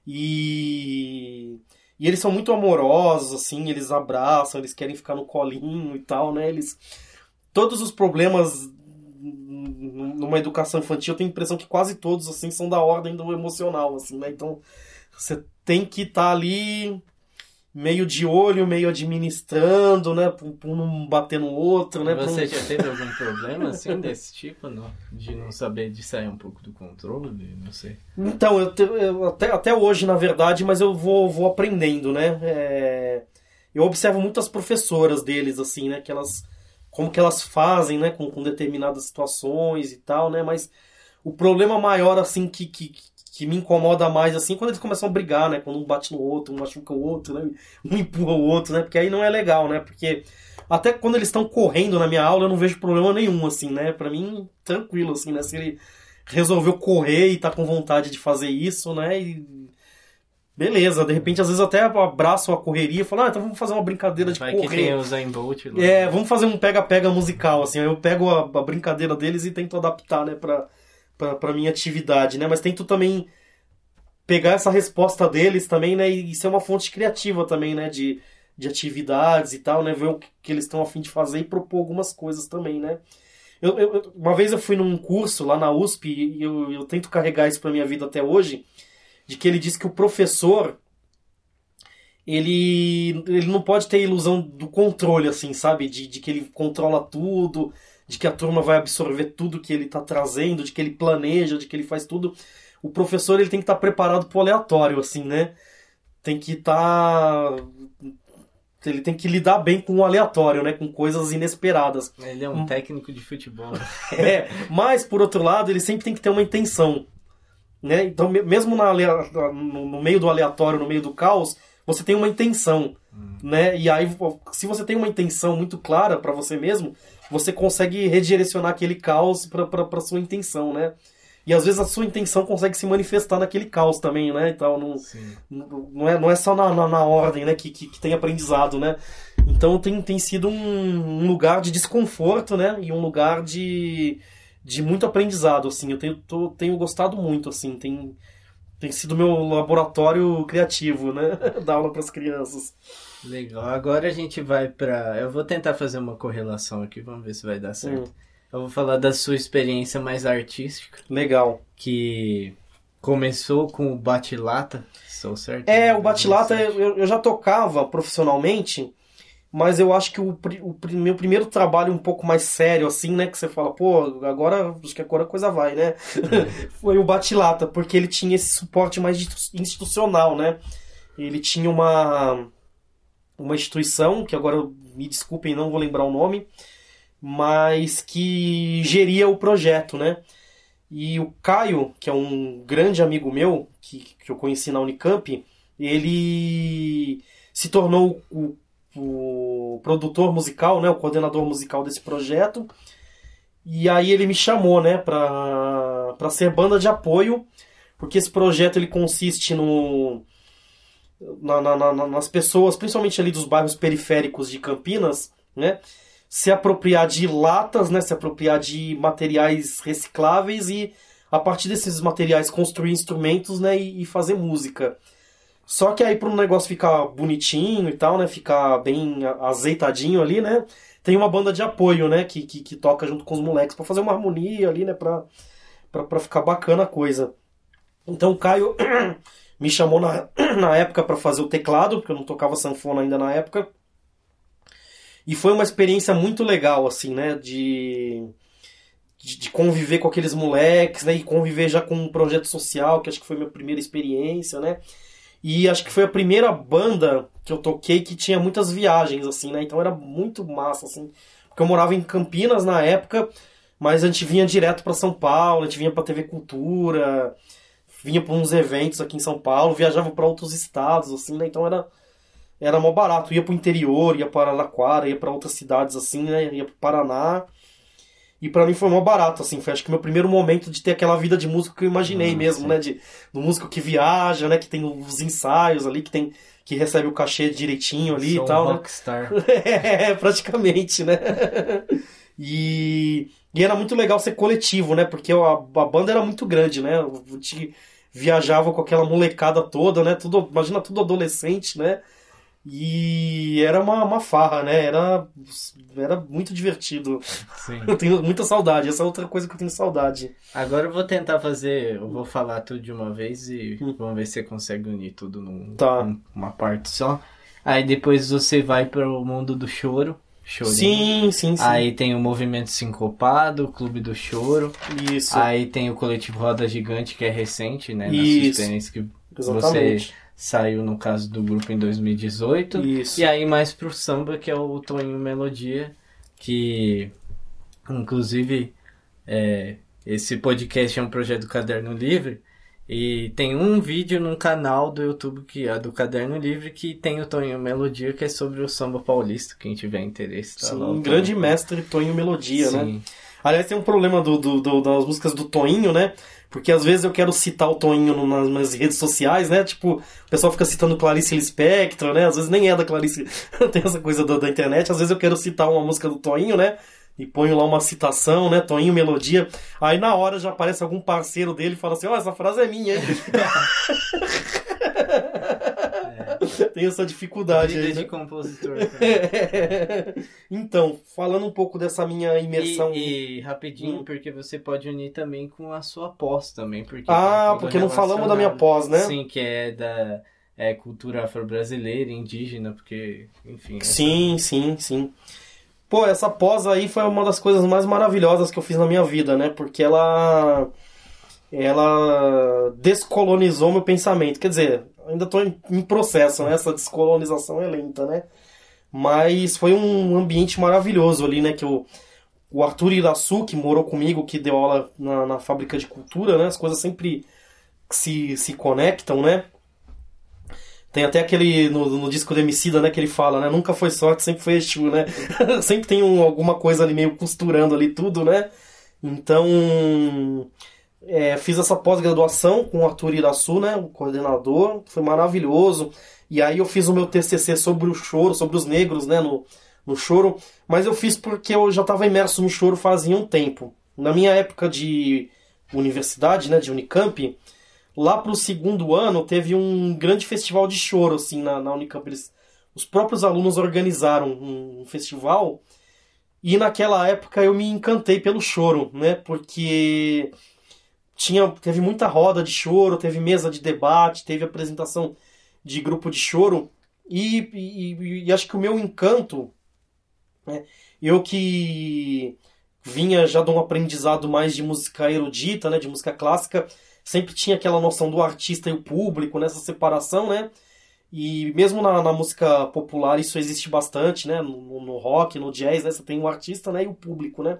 e e eles são muito amorosos assim eles abraçam eles querem ficar no colinho e tal né eles todos os problemas numa educação infantil, eu tenho a impressão que quase todos assim são da ordem do emocional, assim, né? Então você tem que estar ali meio de olho, meio administrando, né? Um não bater no outro, né? Você um- já teve algum problema assim desse tipo, não? De não saber de sair um pouco do controle, não sei. Então, eu, te- eu até, até hoje, na verdade, mas eu vou, vou aprendendo, né? É, eu observo muitas professoras deles, assim, né? Que elas. Como que elas fazem, né? Com, com determinadas situações e tal, né? Mas o problema maior, assim, que, que, que me incomoda mais, assim, quando eles começam a brigar, né? Quando um bate no outro, um machuca o outro, né? Um empurra o outro, né? Porque aí não é legal, né? Porque até quando eles estão correndo na minha aula, eu não vejo problema nenhum, assim, né? Pra mim, tranquilo, assim, né? Se ele resolveu correr e tá com vontade de fazer isso, né? E beleza, de repente às vezes até abraço a correria e falo, ah, então vamos fazer uma brincadeira de Vai que tem correr. o Zayn Bolt lá. É, vamos fazer um pega-pega musical, assim, aí eu pego a, a brincadeira deles e tento adaptar, né, pra, pra minha atividade, né, mas tento também pegar essa resposta deles também, né, e ser uma fonte criativa também, né, de, de atividades e tal, né, ver o que, eles estão a fim de fazer e propor algumas coisas também, né. Eu, eu- uma vez eu fui num curso lá na USP e eu, eu tento carregar isso pra minha vida até hoje, de que ele diz que o professor ele, ele não pode ter ilusão do controle, assim, sabe? De, de que ele controla tudo, de que a turma vai absorver tudo que ele está trazendo, de que ele planeja, de que ele faz tudo. O professor ele tem que estar preparado pro aleatório, assim, né? Tem que estar. Ele tem que lidar bem com o aleatório, né? Com coisas inesperadas. Ele é um técnico de futebol. É, mas por outro lado, ele sempre tem que ter uma intenção. Né? Então, me- mesmo na no, meio do aleatório, no meio do caos, você tem uma intenção. Né? E aí, se você tem uma intenção muito clara para você mesmo, você consegue redirecionar aquele caos para sua intenção, né? E às vezes a sua intenção consegue se manifestar naquele caos também, né? Então, não, não é, não é só na, na, na ordem né, que, que, que tem aprendizado, né? Então tem, tem sido um, um lugar de desconforto, né? E um lugar de, de muito aprendizado, assim. Eu tenho, tô- tenho gostado muito, assim. Tem, tem sido meu laboratório criativo, né? Dar aula para as crianças. Legal. Agora a gente vai pra. Eu vou tentar fazer uma correlação aqui, vamos ver se vai dar certo. Hum. Eu vou falar da sua experiência mais artística, Legal. que começou com o Bate-Lata, sou certo? É, o Batilata eu, eu já tocava profissionalmente, mas eu acho que o, o pri- meu primeiro trabalho um pouco mais sério, assim, né? Que você fala, pô, agora acho que agora a coisa vai, né? Foi o Batilata, porque ele tinha esse suporte mais institu- institucional, né? Ele tinha uma, uma instituição, que agora me desculpem, não vou lembrar o nome, mas que geria o projeto, né? E o Caio, que é um grande amigo meu, que, que eu conheci na Unicamp, ele se tornou o, o produtor musical, né, o coordenador musical desse projeto. E aí ele me chamou, né, para ser banda de apoio, porque esse projeto ele consiste no na, na, na, nas pessoas, principalmente ali dos bairros periféricos de Campinas, né, se apropriar de latas, né, se apropriar de materiais recicláveis e a partir desses materiais construir instrumentos, né, e, e fazer música. Só que aí para um negócio ficar bonitinho e tal, né, ficar bem azeitadinho ali, né, tem uma banda de apoio, né, que, que, que toca junto com os moleques para fazer uma harmonia ali, né, para ficar bacana a coisa. Então Caio me chamou na, na época para fazer o teclado, porque eu não tocava sanfona ainda na época. E foi uma experiência muito legal, assim, né? De, de, de, conviver com aqueles moleques, né? E conviver já com um projeto social, que acho que foi minha primeira experiência, né? E acho que foi a primeira banda que eu toquei que tinha muitas viagens, assim, né? Então era muito massa, assim. Porque eu morava em Campinas na época, mas a gente vinha direto para São Paulo, a gente vinha pra TV Cultura, vinha para uns eventos aqui em São Paulo, viajava para outros estados, assim, né? Então era era mó barato. Ia pro interior, ia para Araraquara, ia para outras cidades assim, né? Ia pro Paraná. E para mim foi mó barato, assim. Foi acho que meu primeiro momento de ter aquela vida de músico que eu imaginei ah, mesmo, sim. né? De, do músico que viaja, né? Que tem os ensaios ali, que tem que recebe o cachê direitinho ali Sou e tal. Um né? rockstar. É, praticamente, né? e, e era muito legal ser coletivo, né? Porque a, a banda era muito grande, né? Eu te, viajava com aquela molecada toda, né? Tudo, imagina tudo adolescente, né? E era uma, uma farra, né? Era, era muito divertido. Sim. Eu tenho muita saudade. Essa é outra coisa que eu tenho saudade. Agora eu vou tentar fazer. Eu vou falar tudo de uma vez e hum. vamos ver se você consegue unir tudo numa tá. parte só. Aí depois você vai para o mundo do choro. Chorinho. Sim, sim, sim. Aí tem o Movimento Sincopado, o Clube do Choro. Isso. Aí tem o Coletivo Roda Gigante, que é recente, né? Isso. Na que Exatamente. você saiu no caso do grupo em 2018. Isso. E aí mais pro samba, que é o Toninho Melodia, que inclusive é, esse podcast é um projeto do Caderno Livre. E tem um vídeo num canal do YouTube que é do Caderno Livre que tem o Toninho Melodia, que é sobre o samba paulista, quem tiver interesse. Tá Sim, lá, um grande mestre Toninho Melodia, né? Sim. né? Aliás, tem um problema do, do, do, das músicas do Toninho, né? Porque às vezes eu quero citar o Toninho nas minhas redes sociais, né? Tipo, o pessoal fica citando Clarice Lispector, né? Às vezes nem é da Clarice, tem essa coisa da, da internet. Às vezes eu quero citar uma música do Toninho, né? E ponho lá uma citação, né? Toninho Melodia. Aí na hora já aparece algum parceiro dele e fala assim: Ó, oh, essa frase é minha, hein? tem essa dificuldade aí. Né? de compositor. então, falando um pouco dessa minha imersão. E, e rapidinho, hum. porque você pode unir também com a sua pós também. Porque ah, porque não falamos da minha pós, né? Sim, que é da é, cultura afro-brasileira, indígena, porque, enfim. Sim, essa... sim, sim. Pô, essa pós aí foi uma das coisas mais maravilhosas que eu fiz na minha vida, né? Porque ela ela descolonizou meu pensamento. Quer dizer, ainda estou em, processo, né? Essa descolonização é lenta, né? Mas foi um ambiente maravilhoso ali, né? Que o, o Arthur Iraçu, que morou comigo, que deu aula na, na fábrica de cultura, né? As coisas sempre se, se conectam, né? Tem até aquele no, no disco do Emicida, né, que ele fala, né? Nunca foi sorte, sempre foi Exu, né? sempre tem um, alguma coisa ali meio costurando ali tudo, né? Então, é, fiz essa pós-graduação com o Arthur Iraçu, né, o coordenador, foi maravilhoso. E aí eu fiz o meu TCC sobre o choro, sobre os negros, né, no, no choro. Mas eu fiz porque eu já estava imerso no choro fazia um tempo. Na minha época de universidade, né, de Unicamp, lá para o segundo ano teve um grande festival de choro, assim, na, na Unicamp. Eles, os próprios alunos organizaram um, um festival. E naquela época eu me encantei pelo choro, né, porque tinha teve muita roda de choro, teve mesa de debate, teve apresentação de grupo de choro e, e, e acho que o meu encanto, né, eu que vinha já de um aprendizado mais de música erudita, né, de música clássica, sempre tinha aquela noção do artista e o público nessa separação, né? E mesmo na, na música popular isso existe bastante, né? No, no, rock, no jazz, né? Você tem o artista, né? E o público, né?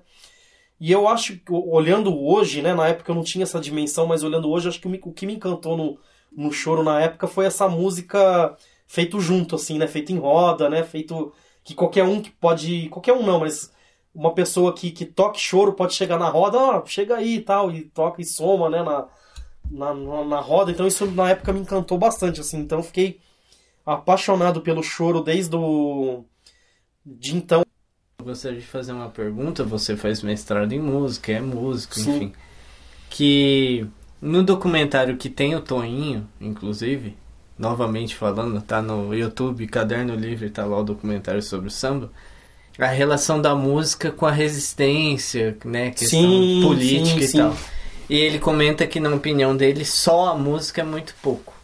E eu acho que, olhando hoje, né, na época eu não tinha essa dimensão, mas olhando hoje, acho que o que me encantou no, no choro na época foi essa música feito junto, assim, né, feito em roda, né, feito que qualquer um que pode, qualquer um não, mas uma pessoa que, que toque choro pode chegar na roda, ó, chega aí e tal, e toca e soma, né, na, na, na, na roda. Então isso na época me encantou bastante, assim, então eu fiquei apaixonado pelo choro desde o... de então. Eu gostaria de fazer uma pergunta, você faz mestrado em música, é músico, Sim. enfim. Que no documentário que tem o Toinho, inclusive, novamente falando, tá no YouTube, Caderno Livre, tá lá o documentário sobre o samba. A relação da música com a resistência, né? Questão sim, política sim, e sim. tal. E ele comenta que, na opinião dele, só a música é muito pouco.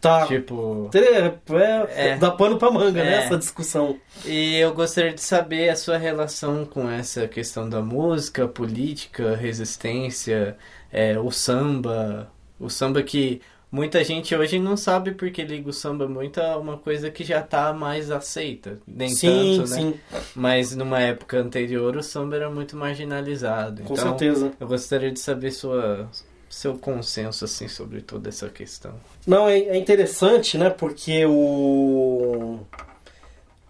Tá. Tipo. É, é, dá pano pra manga, né, é. né? Essa discussão. E eu gostaria de saber a sua relação com essa questão da música, política, resistência, é, o samba. O samba que muita gente hoje não sabe porque liga o samba muito a uma coisa que já tá mais aceita. Nem sim, tanto, né? Sim. Mas numa época anterior o samba era muito marginalizado. Com então, certeza. Eu gostaria de saber sua seu consenso assim sobre toda essa questão. Não, é, é interessante, né? Porque o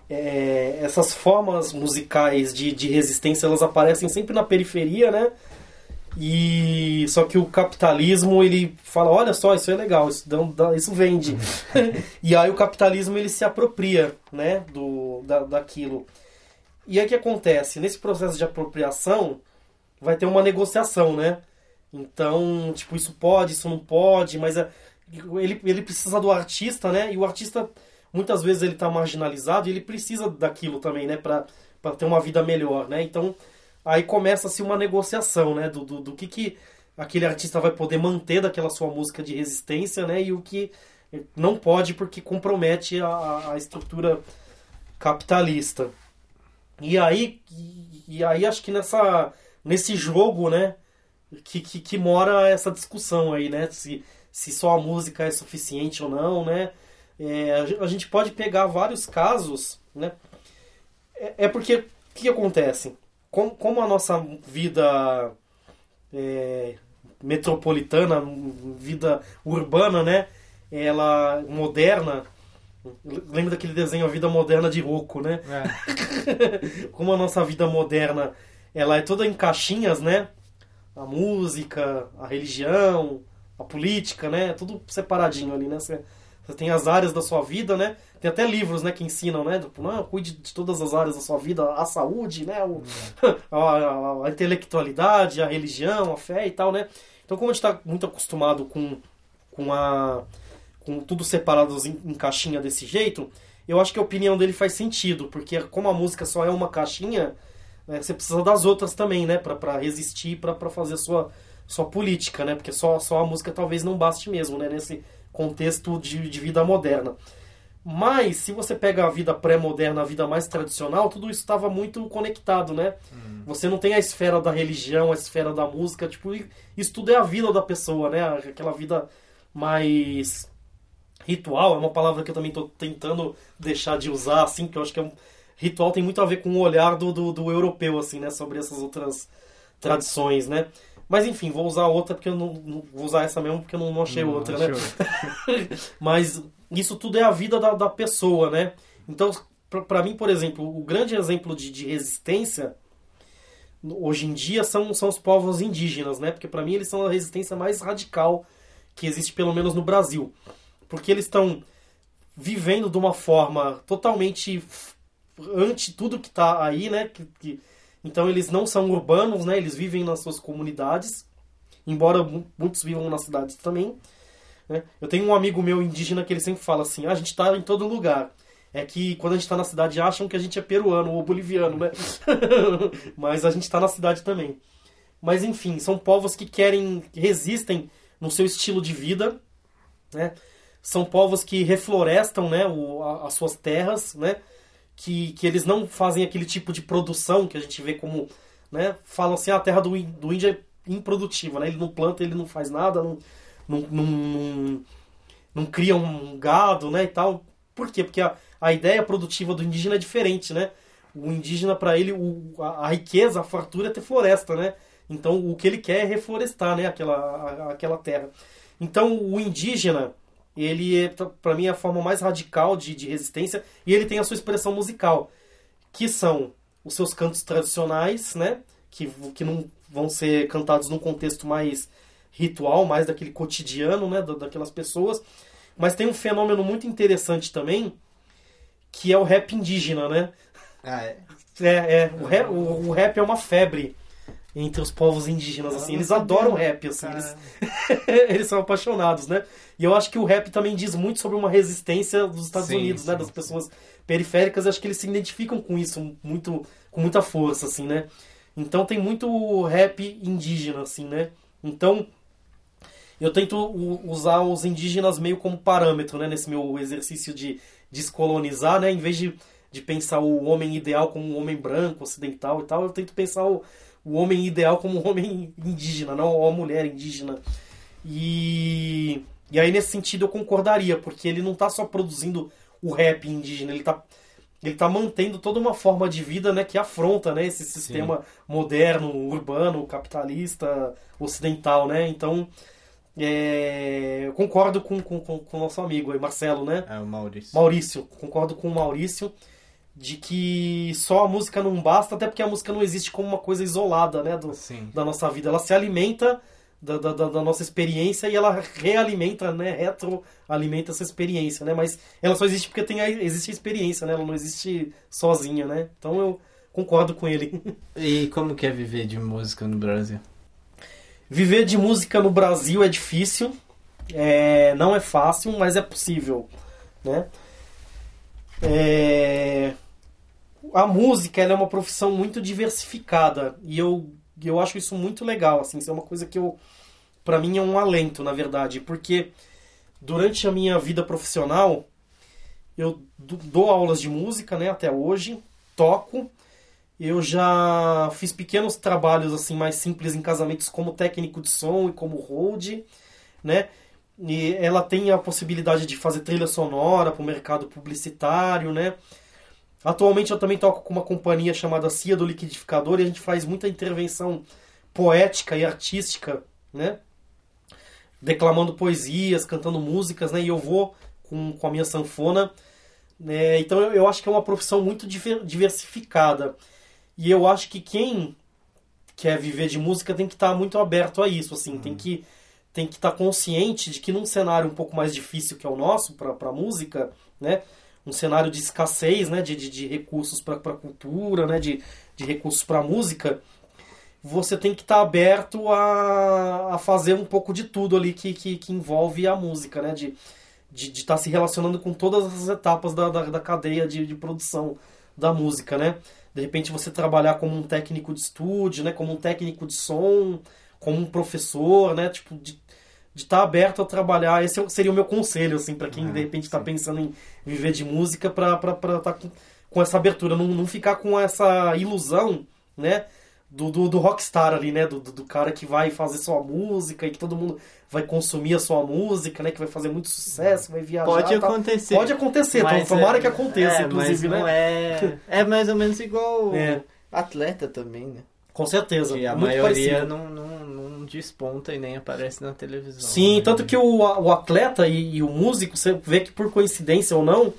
é, essas formas musicais de, de resistência elas aparecem sempre na periferia, né? E só que o capitalismo ele fala, olha só, isso é legal, isso, dá, isso vende. e aí o capitalismo ele se apropria, né, do da, daquilo. E aí o que acontece? Nesse processo de apropriação vai ter uma negociação, né? Então, tipo, isso pode, isso não pode, mas é, ele, ele precisa do artista, né? E o artista, muitas vezes, ele tá marginalizado e ele precisa daquilo também, né? Pra ter uma vida melhor, né? Então, aí começa-se uma negociação, né? Do, do, do, que, que aquele artista vai poder manter daquela sua música de resistência, né? E o que não pode porque compromete a, a estrutura capitalista. E aí, e aí acho que nessa, nesse jogo, né? que, que, que, mora essa discussão aí, né? Se, se só a música é suficiente ou não, né? É, a gente pode pegar vários casos, né? É, é porque o que acontece? Como, como a nossa vida é, metropolitana, vida urbana, né? Ela moderna. Lembra daquele desenho A Vida Moderna de Rocco, né? É. como a nossa vida moderna ela é toda em caixinhas, né? a música, a religião, a política, né? Tudo separadinho ali, né? Você, você tem as áreas da sua vida, né? Tem até livros, né, que ensinam, né? Tipo, não, cuide de todas as áreas da sua vida, a saúde, né? O, a, a, a, intelectualidade, a religião, a fé e tal, né? Então, como a gente está muito acostumado com, com, a, com tudo separado em, em caixinha desse jeito, eu acho que a opinião dele faz sentido, porque como a música só é uma caixinha, né, você precisa das outras também, né? para resistir, para fazer a sua, sua política, né? Porque só, só a música talvez não baste mesmo, né? Nesse contexto de, de vida moderna. Mas, se você pega a vida pré-moderna, a vida mais tradicional, tudo isso estava muito conectado, né? Uhum. Você não tem a esfera da religião, a esfera da música, tipo, isso tudo é a vida da pessoa, né? Aquela vida mais ritual, é uma palavra que eu também estou tentando deixar de usar, assim, que eu acho que é um, ritual tem muito a ver com o olhar do, do, do europeu, assim, né? Sobre essas outras tradições, né? Mas enfim, vou usar outra porque eu não, não vou usar essa mesmo porque eu não, não achei não, outra, né? Mas isso tudo é a vida da, da pessoa, né? Então, para mim, por exemplo, o grande exemplo de, de resistência hoje em dia são, são os povos indígenas, né? Porque para mim eles são a resistência mais radical que existe, pelo menos no Brasil. Porque eles estão vivendo de uma forma totalmente ante tudo que está aí, né? Que, que, então eles não são urbanos, né? Eles vivem nas suas comunidades, embora muitos vivam nas cidades também. Né? Eu tenho um amigo meu indígena que ele sempre fala assim: ah, a gente está em todo lugar. É que quando a gente está na cidade acham que a gente é peruano ou boliviano, né? Mas a gente está na cidade também. Mas enfim, são povos que querem, que resistem no seu estilo de vida, né? São povos que reflorestam, né, o, a, as suas terras, né? Que, que eles não fazem aquele tipo de produção que a gente vê como, né, falam assim, ah, a terra do, do índio é improdutiva, né, ele não planta, ele não faz nada, não, não, não, não, não cria um gado, né, e tal. Por quê? Porque a, a ideia produtiva do indígena é diferente, né? O indígena, para ele, o, a, a, riqueza, a fartura é ter floresta, né? Então, o que ele quer é reflorestar, né? Aquela, a, aquela terra. Então, o indígena, ele é, para mim, é a forma mais radical de, de resistência e ele tem a sua expressão musical, que são os seus cantos tradicionais, né? Que, que não vão ser cantados num contexto mais ritual, mais daquele cotidiano, né? Daquelas pessoas. Mas tem um fenômeno muito interessante também, que é o rap indígena, né? Ah, é? É, é. O rap, o, o rap é uma febre entre os povos indígenas, assim. Eles adoram rap, assim. Eles, eles são apaixonados, né? E eu acho que o rap também diz muito sobre uma resistência dos Estados sim, Unidos, né? sim, né? Das pessoas periféricas. Acho que eles se identificam com isso muito, com muita força, assim, né? Então tem muito rap indígena, assim, né? Então eu tento usar os indígenas meio como parâmetro, né? Nesse meu exercício de descolonizar, né? Em vez de, de pensar o homem ideal como um homem branco, ocidental e tal, eu tento pensar o, o homem ideal como um homem indígena, não a mulher indígena. E, e aí, nesse sentido, eu concordaria, porque ele não está só produzindo o rap indígena, ele está ele tá mantendo toda uma forma de vida né, que afronta né, esse sistema Sim. moderno, urbano, capitalista, ocidental. Né? Então, é, eu concordo com, com, com, o nosso amigo aí, Marcelo, né? É, o Maurício. Maurício, concordo com o Maurício de que só a música não basta, até porque a música não existe como uma coisa isolada, né, do, da nossa vida. Ela se alimenta da, da, da, nossa experiência e ela realimenta, né, retroalimenta essa experiência, né, mas ela só existe porque tem a, existe a experiência, né, ela não existe sozinha, né, então eu concordo com ele. E como que é viver de música no Brasil? Viver de música no Brasil é difícil, é, não é fácil, mas é possível, né. É a música é uma profissão muito diversificada e eu, eu acho isso muito legal, assim, isso é uma coisa que eu para mim é um alento, na verdade, porque durante a minha vida profissional eu dou aulas de música, né, até hoje, toco, eu já fiz pequenos trabalhos assim mais simples em casamentos como técnico de som e como hold, né? E ela tem a possibilidade de fazer trilha sonora para o mercado publicitário, né? Atualmente eu também toco com uma companhia chamada Cia do Liquidificador e a gente faz muita intervenção poética e artística, né? Declamando poesias, cantando músicas, né? E eu vou com, com a minha sanfona. Né? Então eu, eu acho que é uma profissão muito diversificada. E eu acho que quem quer viver de música tem que estar muito aberto a isso, assim, uhum. tem que tem que estar consciente de que num cenário um pouco mais difícil que é o nosso para música, né? Um cenário de escassez né, de, de, de recursos para a cultura, né, de, de recursos para a música, você tem que estar tá aberto a, a fazer um pouco de tudo ali que, que, que envolve a música, né, de de estar tá se relacionando com todas as etapas da, da, da cadeia de, de produção da música, né? De repente você trabalhar como um técnico de estúdio, né? Como um técnico de som, como um professor, né? Tipo, de de estar tá aberto a trabalhar. Esse é seria o meu conselho, assim, para quem ah, de repente está pensando em viver de música, para estar tá com, com, essa abertura, não, não ficar com essa ilusão, né? Do, do, do rockstar ali, né? Do, do, do, cara que vai fazer sua música e que todo mundo vai consumir a sua música, né? Que vai fazer muito sucesso, vai viajar. Pode acontecer. Pode acontecer, então, tomara é, que aconteça, é, inclusive, mas né? É, é mais ou menos igual é. atleta também, né? Com certeza. Que a maioria não, não desponta e nem aparece na televisão. Sim, né? tanto que o, o atleta e, e, o músico, você vê que por coincidência ou não,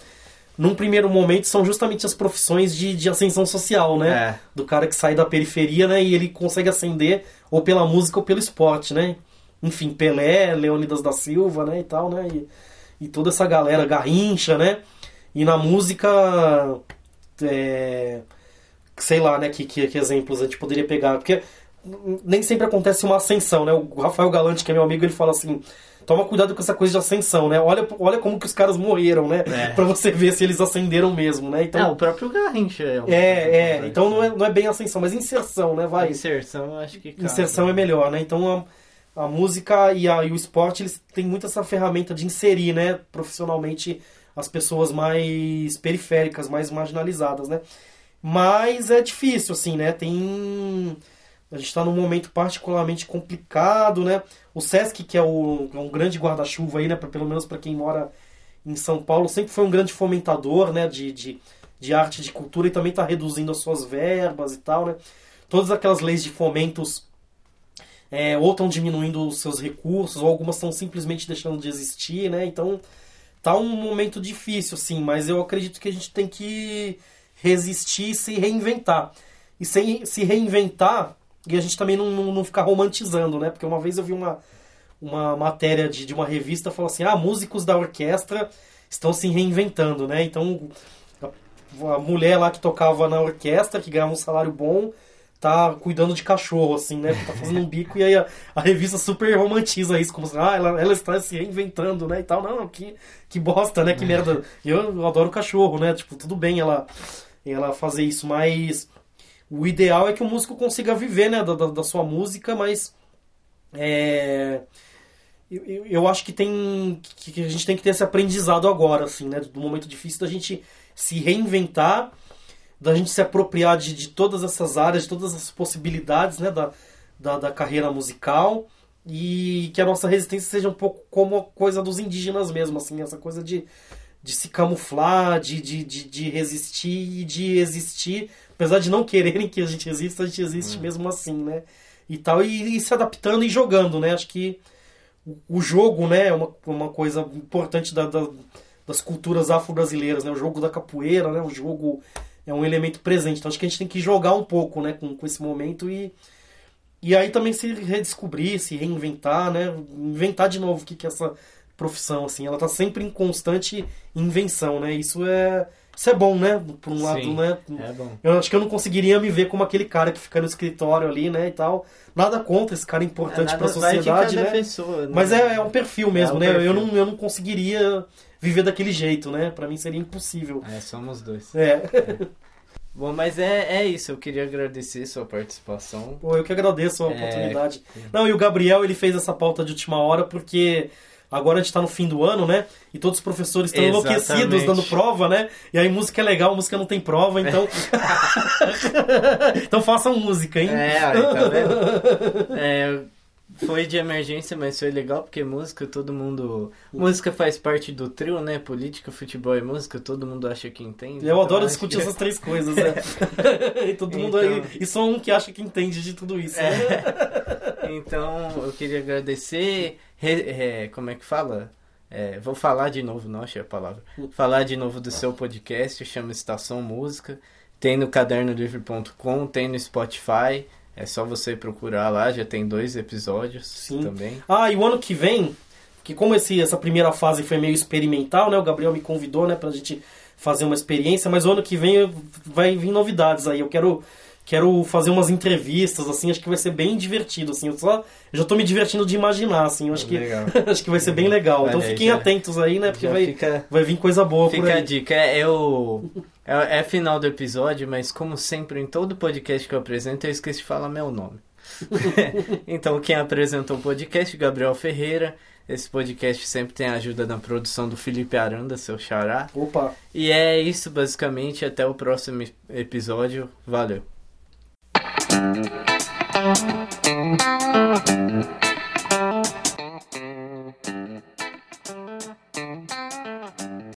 num primeiro momento são justamente as profissões de, de ascensão social, né? É. Do cara que sai da periferia, né? E ele consegue ascender ou pela música ou pelo esporte, né? Enfim, Pelé, Leônidas da Silva, né? E tal, né? E, e toda essa galera, Garrincha, né? E na música... É, sei lá, né, que, que, que, exemplos a gente poderia pegar. Porque nem sempre acontece uma ascensão, né? O Rafael Galante, que é meu amigo, ele fala assim: toma cuidado com essa coisa de ascensão, né? Olha, olha como que os caras morreram, né? É. Pra você ver se eles ascenderam mesmo, né? Então, é, o próprio Garrincha é É, é. Então não é, não é bem ascensão, mas inserção, né? Vai. Inserção, acho que. Inserção é melhor, né? Então a, a música e, a, e o esporte, eles têm muito essa ferramenta de inserir, né? Profissionalmente as pessoas mais periféricas, mais marginalizadas, né? Mas é difícil, assim, né? Tem a gente está num momento particularmente complicado, né? O Sesc, que é, o, é um grande guarda-chuva aí, né? Pra, pelo menos para quem mora em São Paulo, sempre foi um grande fomentador, né? De, de, de arte de cultura e também está reduzindo as suas verbas e tal, né? Todas aquelas leis de fomentos é, ou estão diminuindo os seus recursos, ou algumas estão simplesmente deixando de existir, né? Então tá um momento difícil, assim, mas eu acredito que a gente tem que resistir e se reinventar. E sem se reinventar, e a gente também não, não, não ficar romantizando, né? Porque uma vez eu vi uma, uma matéria de, de uma revista falou assim: ah, músicos da orquestra estão se reinventando, né? Então a, a mulher lá que tocava na orquestra, que ganhava um salário bom, tá cuidando de cachorro, assim, né? Tá fazendo um bico e aí a, a revista super romantiza isso, como se, ah, ela, ela está se reinventando, né? E tal. Não, que, que bosta, né? Que merda. Eu, eu adoro cachorro, né? Tipo, tudo bem ela, ela fazer isso, mas o ideal é que o músico consiga viver, né? Da, da, sua música, mas. É. Eu, eu acho que tem que a gente tem que ter esse aprendizado agora, assim, né? Do momento difícil da gente se reinventar da gente se apropriar de, de todas essas áreas, de todas as possibilidades né, da, da, da, carreira musical e que a nossa resistência seja um pouco como a coisa dos indígenas mesmo, assim, essa coisa de, de se camuflar, de, de, de, de resistir e de existir, apesar de não quererem que a gente exista, a gente existe hum. mesmo assim, né? E tal, e, e, se adaptando e jogando, né? Acho que o, o jogo, né, é uma, uma coisa importante da, da das culturas afro-brasileiras, né? O jogo da capoeira, né? O jogo é um elemento presente. Então acho que a gente tem que jogar um pouco né, com, com esse momento e, e aí também se redescobrir, se reinventar, né? Inventar de novo o que, que é essa profissão, assim. Ela está sempre em constante invenção, né? Isso é... Isso é bom, né? Por um lado, Sim, né? É bom. Eu acho que eu não conseguiria me ver como aquele cara que fica no escritório ali, né? E tal. Nada contra esse cara importante É, para a sociedade, né? pessoa, né? Mas é, é um perfil mesmo, É um né? Eu, perfil. não, eu não conseguiria viver daquele jeito, né? Para mim seria impossível. É, somos dois. É. Bom, mas é, é isso. Eu queria agradecer sua participação. Pô, eu que agradeço a É. oportunidade. Não, e o Gabriel, ele fez essa pauta de última hora porque agora a gente tá no fim do ano, né? E todos os professores estão enlouquecidos dando prova, né? E aí música é legal, música não tem prova, então... então façam música, hein? É, aí, tá vendo? É, foi de emergência, mas foi legal porque música, todo mundo. Música faz parte do trio, né? Política, futebol e música, todo mundo acha que entende. Eu Então, adoro discutir que- essas três coisas, né? e todo mundo Então- aí... E só um que acha que entende de tudo isso, né? Então, eu queria agradecer. re- como é que fala? É, vou falar de novo, não achei a palavra. Falar de novo do seu podcast, chama Estação Música. Tem no cadernolivre.com, tem no Spotify. É só você procurar lá, já tem dois episódios Sim. também. Ah, e o ano que vem, que como esse, essa primeira fase foi meio experimental, né? O Gabriel me convidou, né, pra gente fazer uma experiência, mas o ano que vem vai vir novidades aí. Eu quero quero fazer umas entrevistas assim, acho que vai ser bem divertido assim. Eu só eu já tô me divertindo de imaginar assim, eu acho que acho que vai ser bem legal. Então fiquem já- atentos aí, né, porque vai fica, vai vir coisa boa por fica a dica. É, o. É, é final do episódio, mas como sempre em todo podcast que eu apresento, eu esqueci de falar meu nome. então, quem apresentou o podcast, Gabriel Ferreira. Esse podcast sempre tem a ajuda na produção do Felipe Aranda, seu xará. Opa. E é isso, basicamente. Até o próximo episódio. Valeu. Thank you.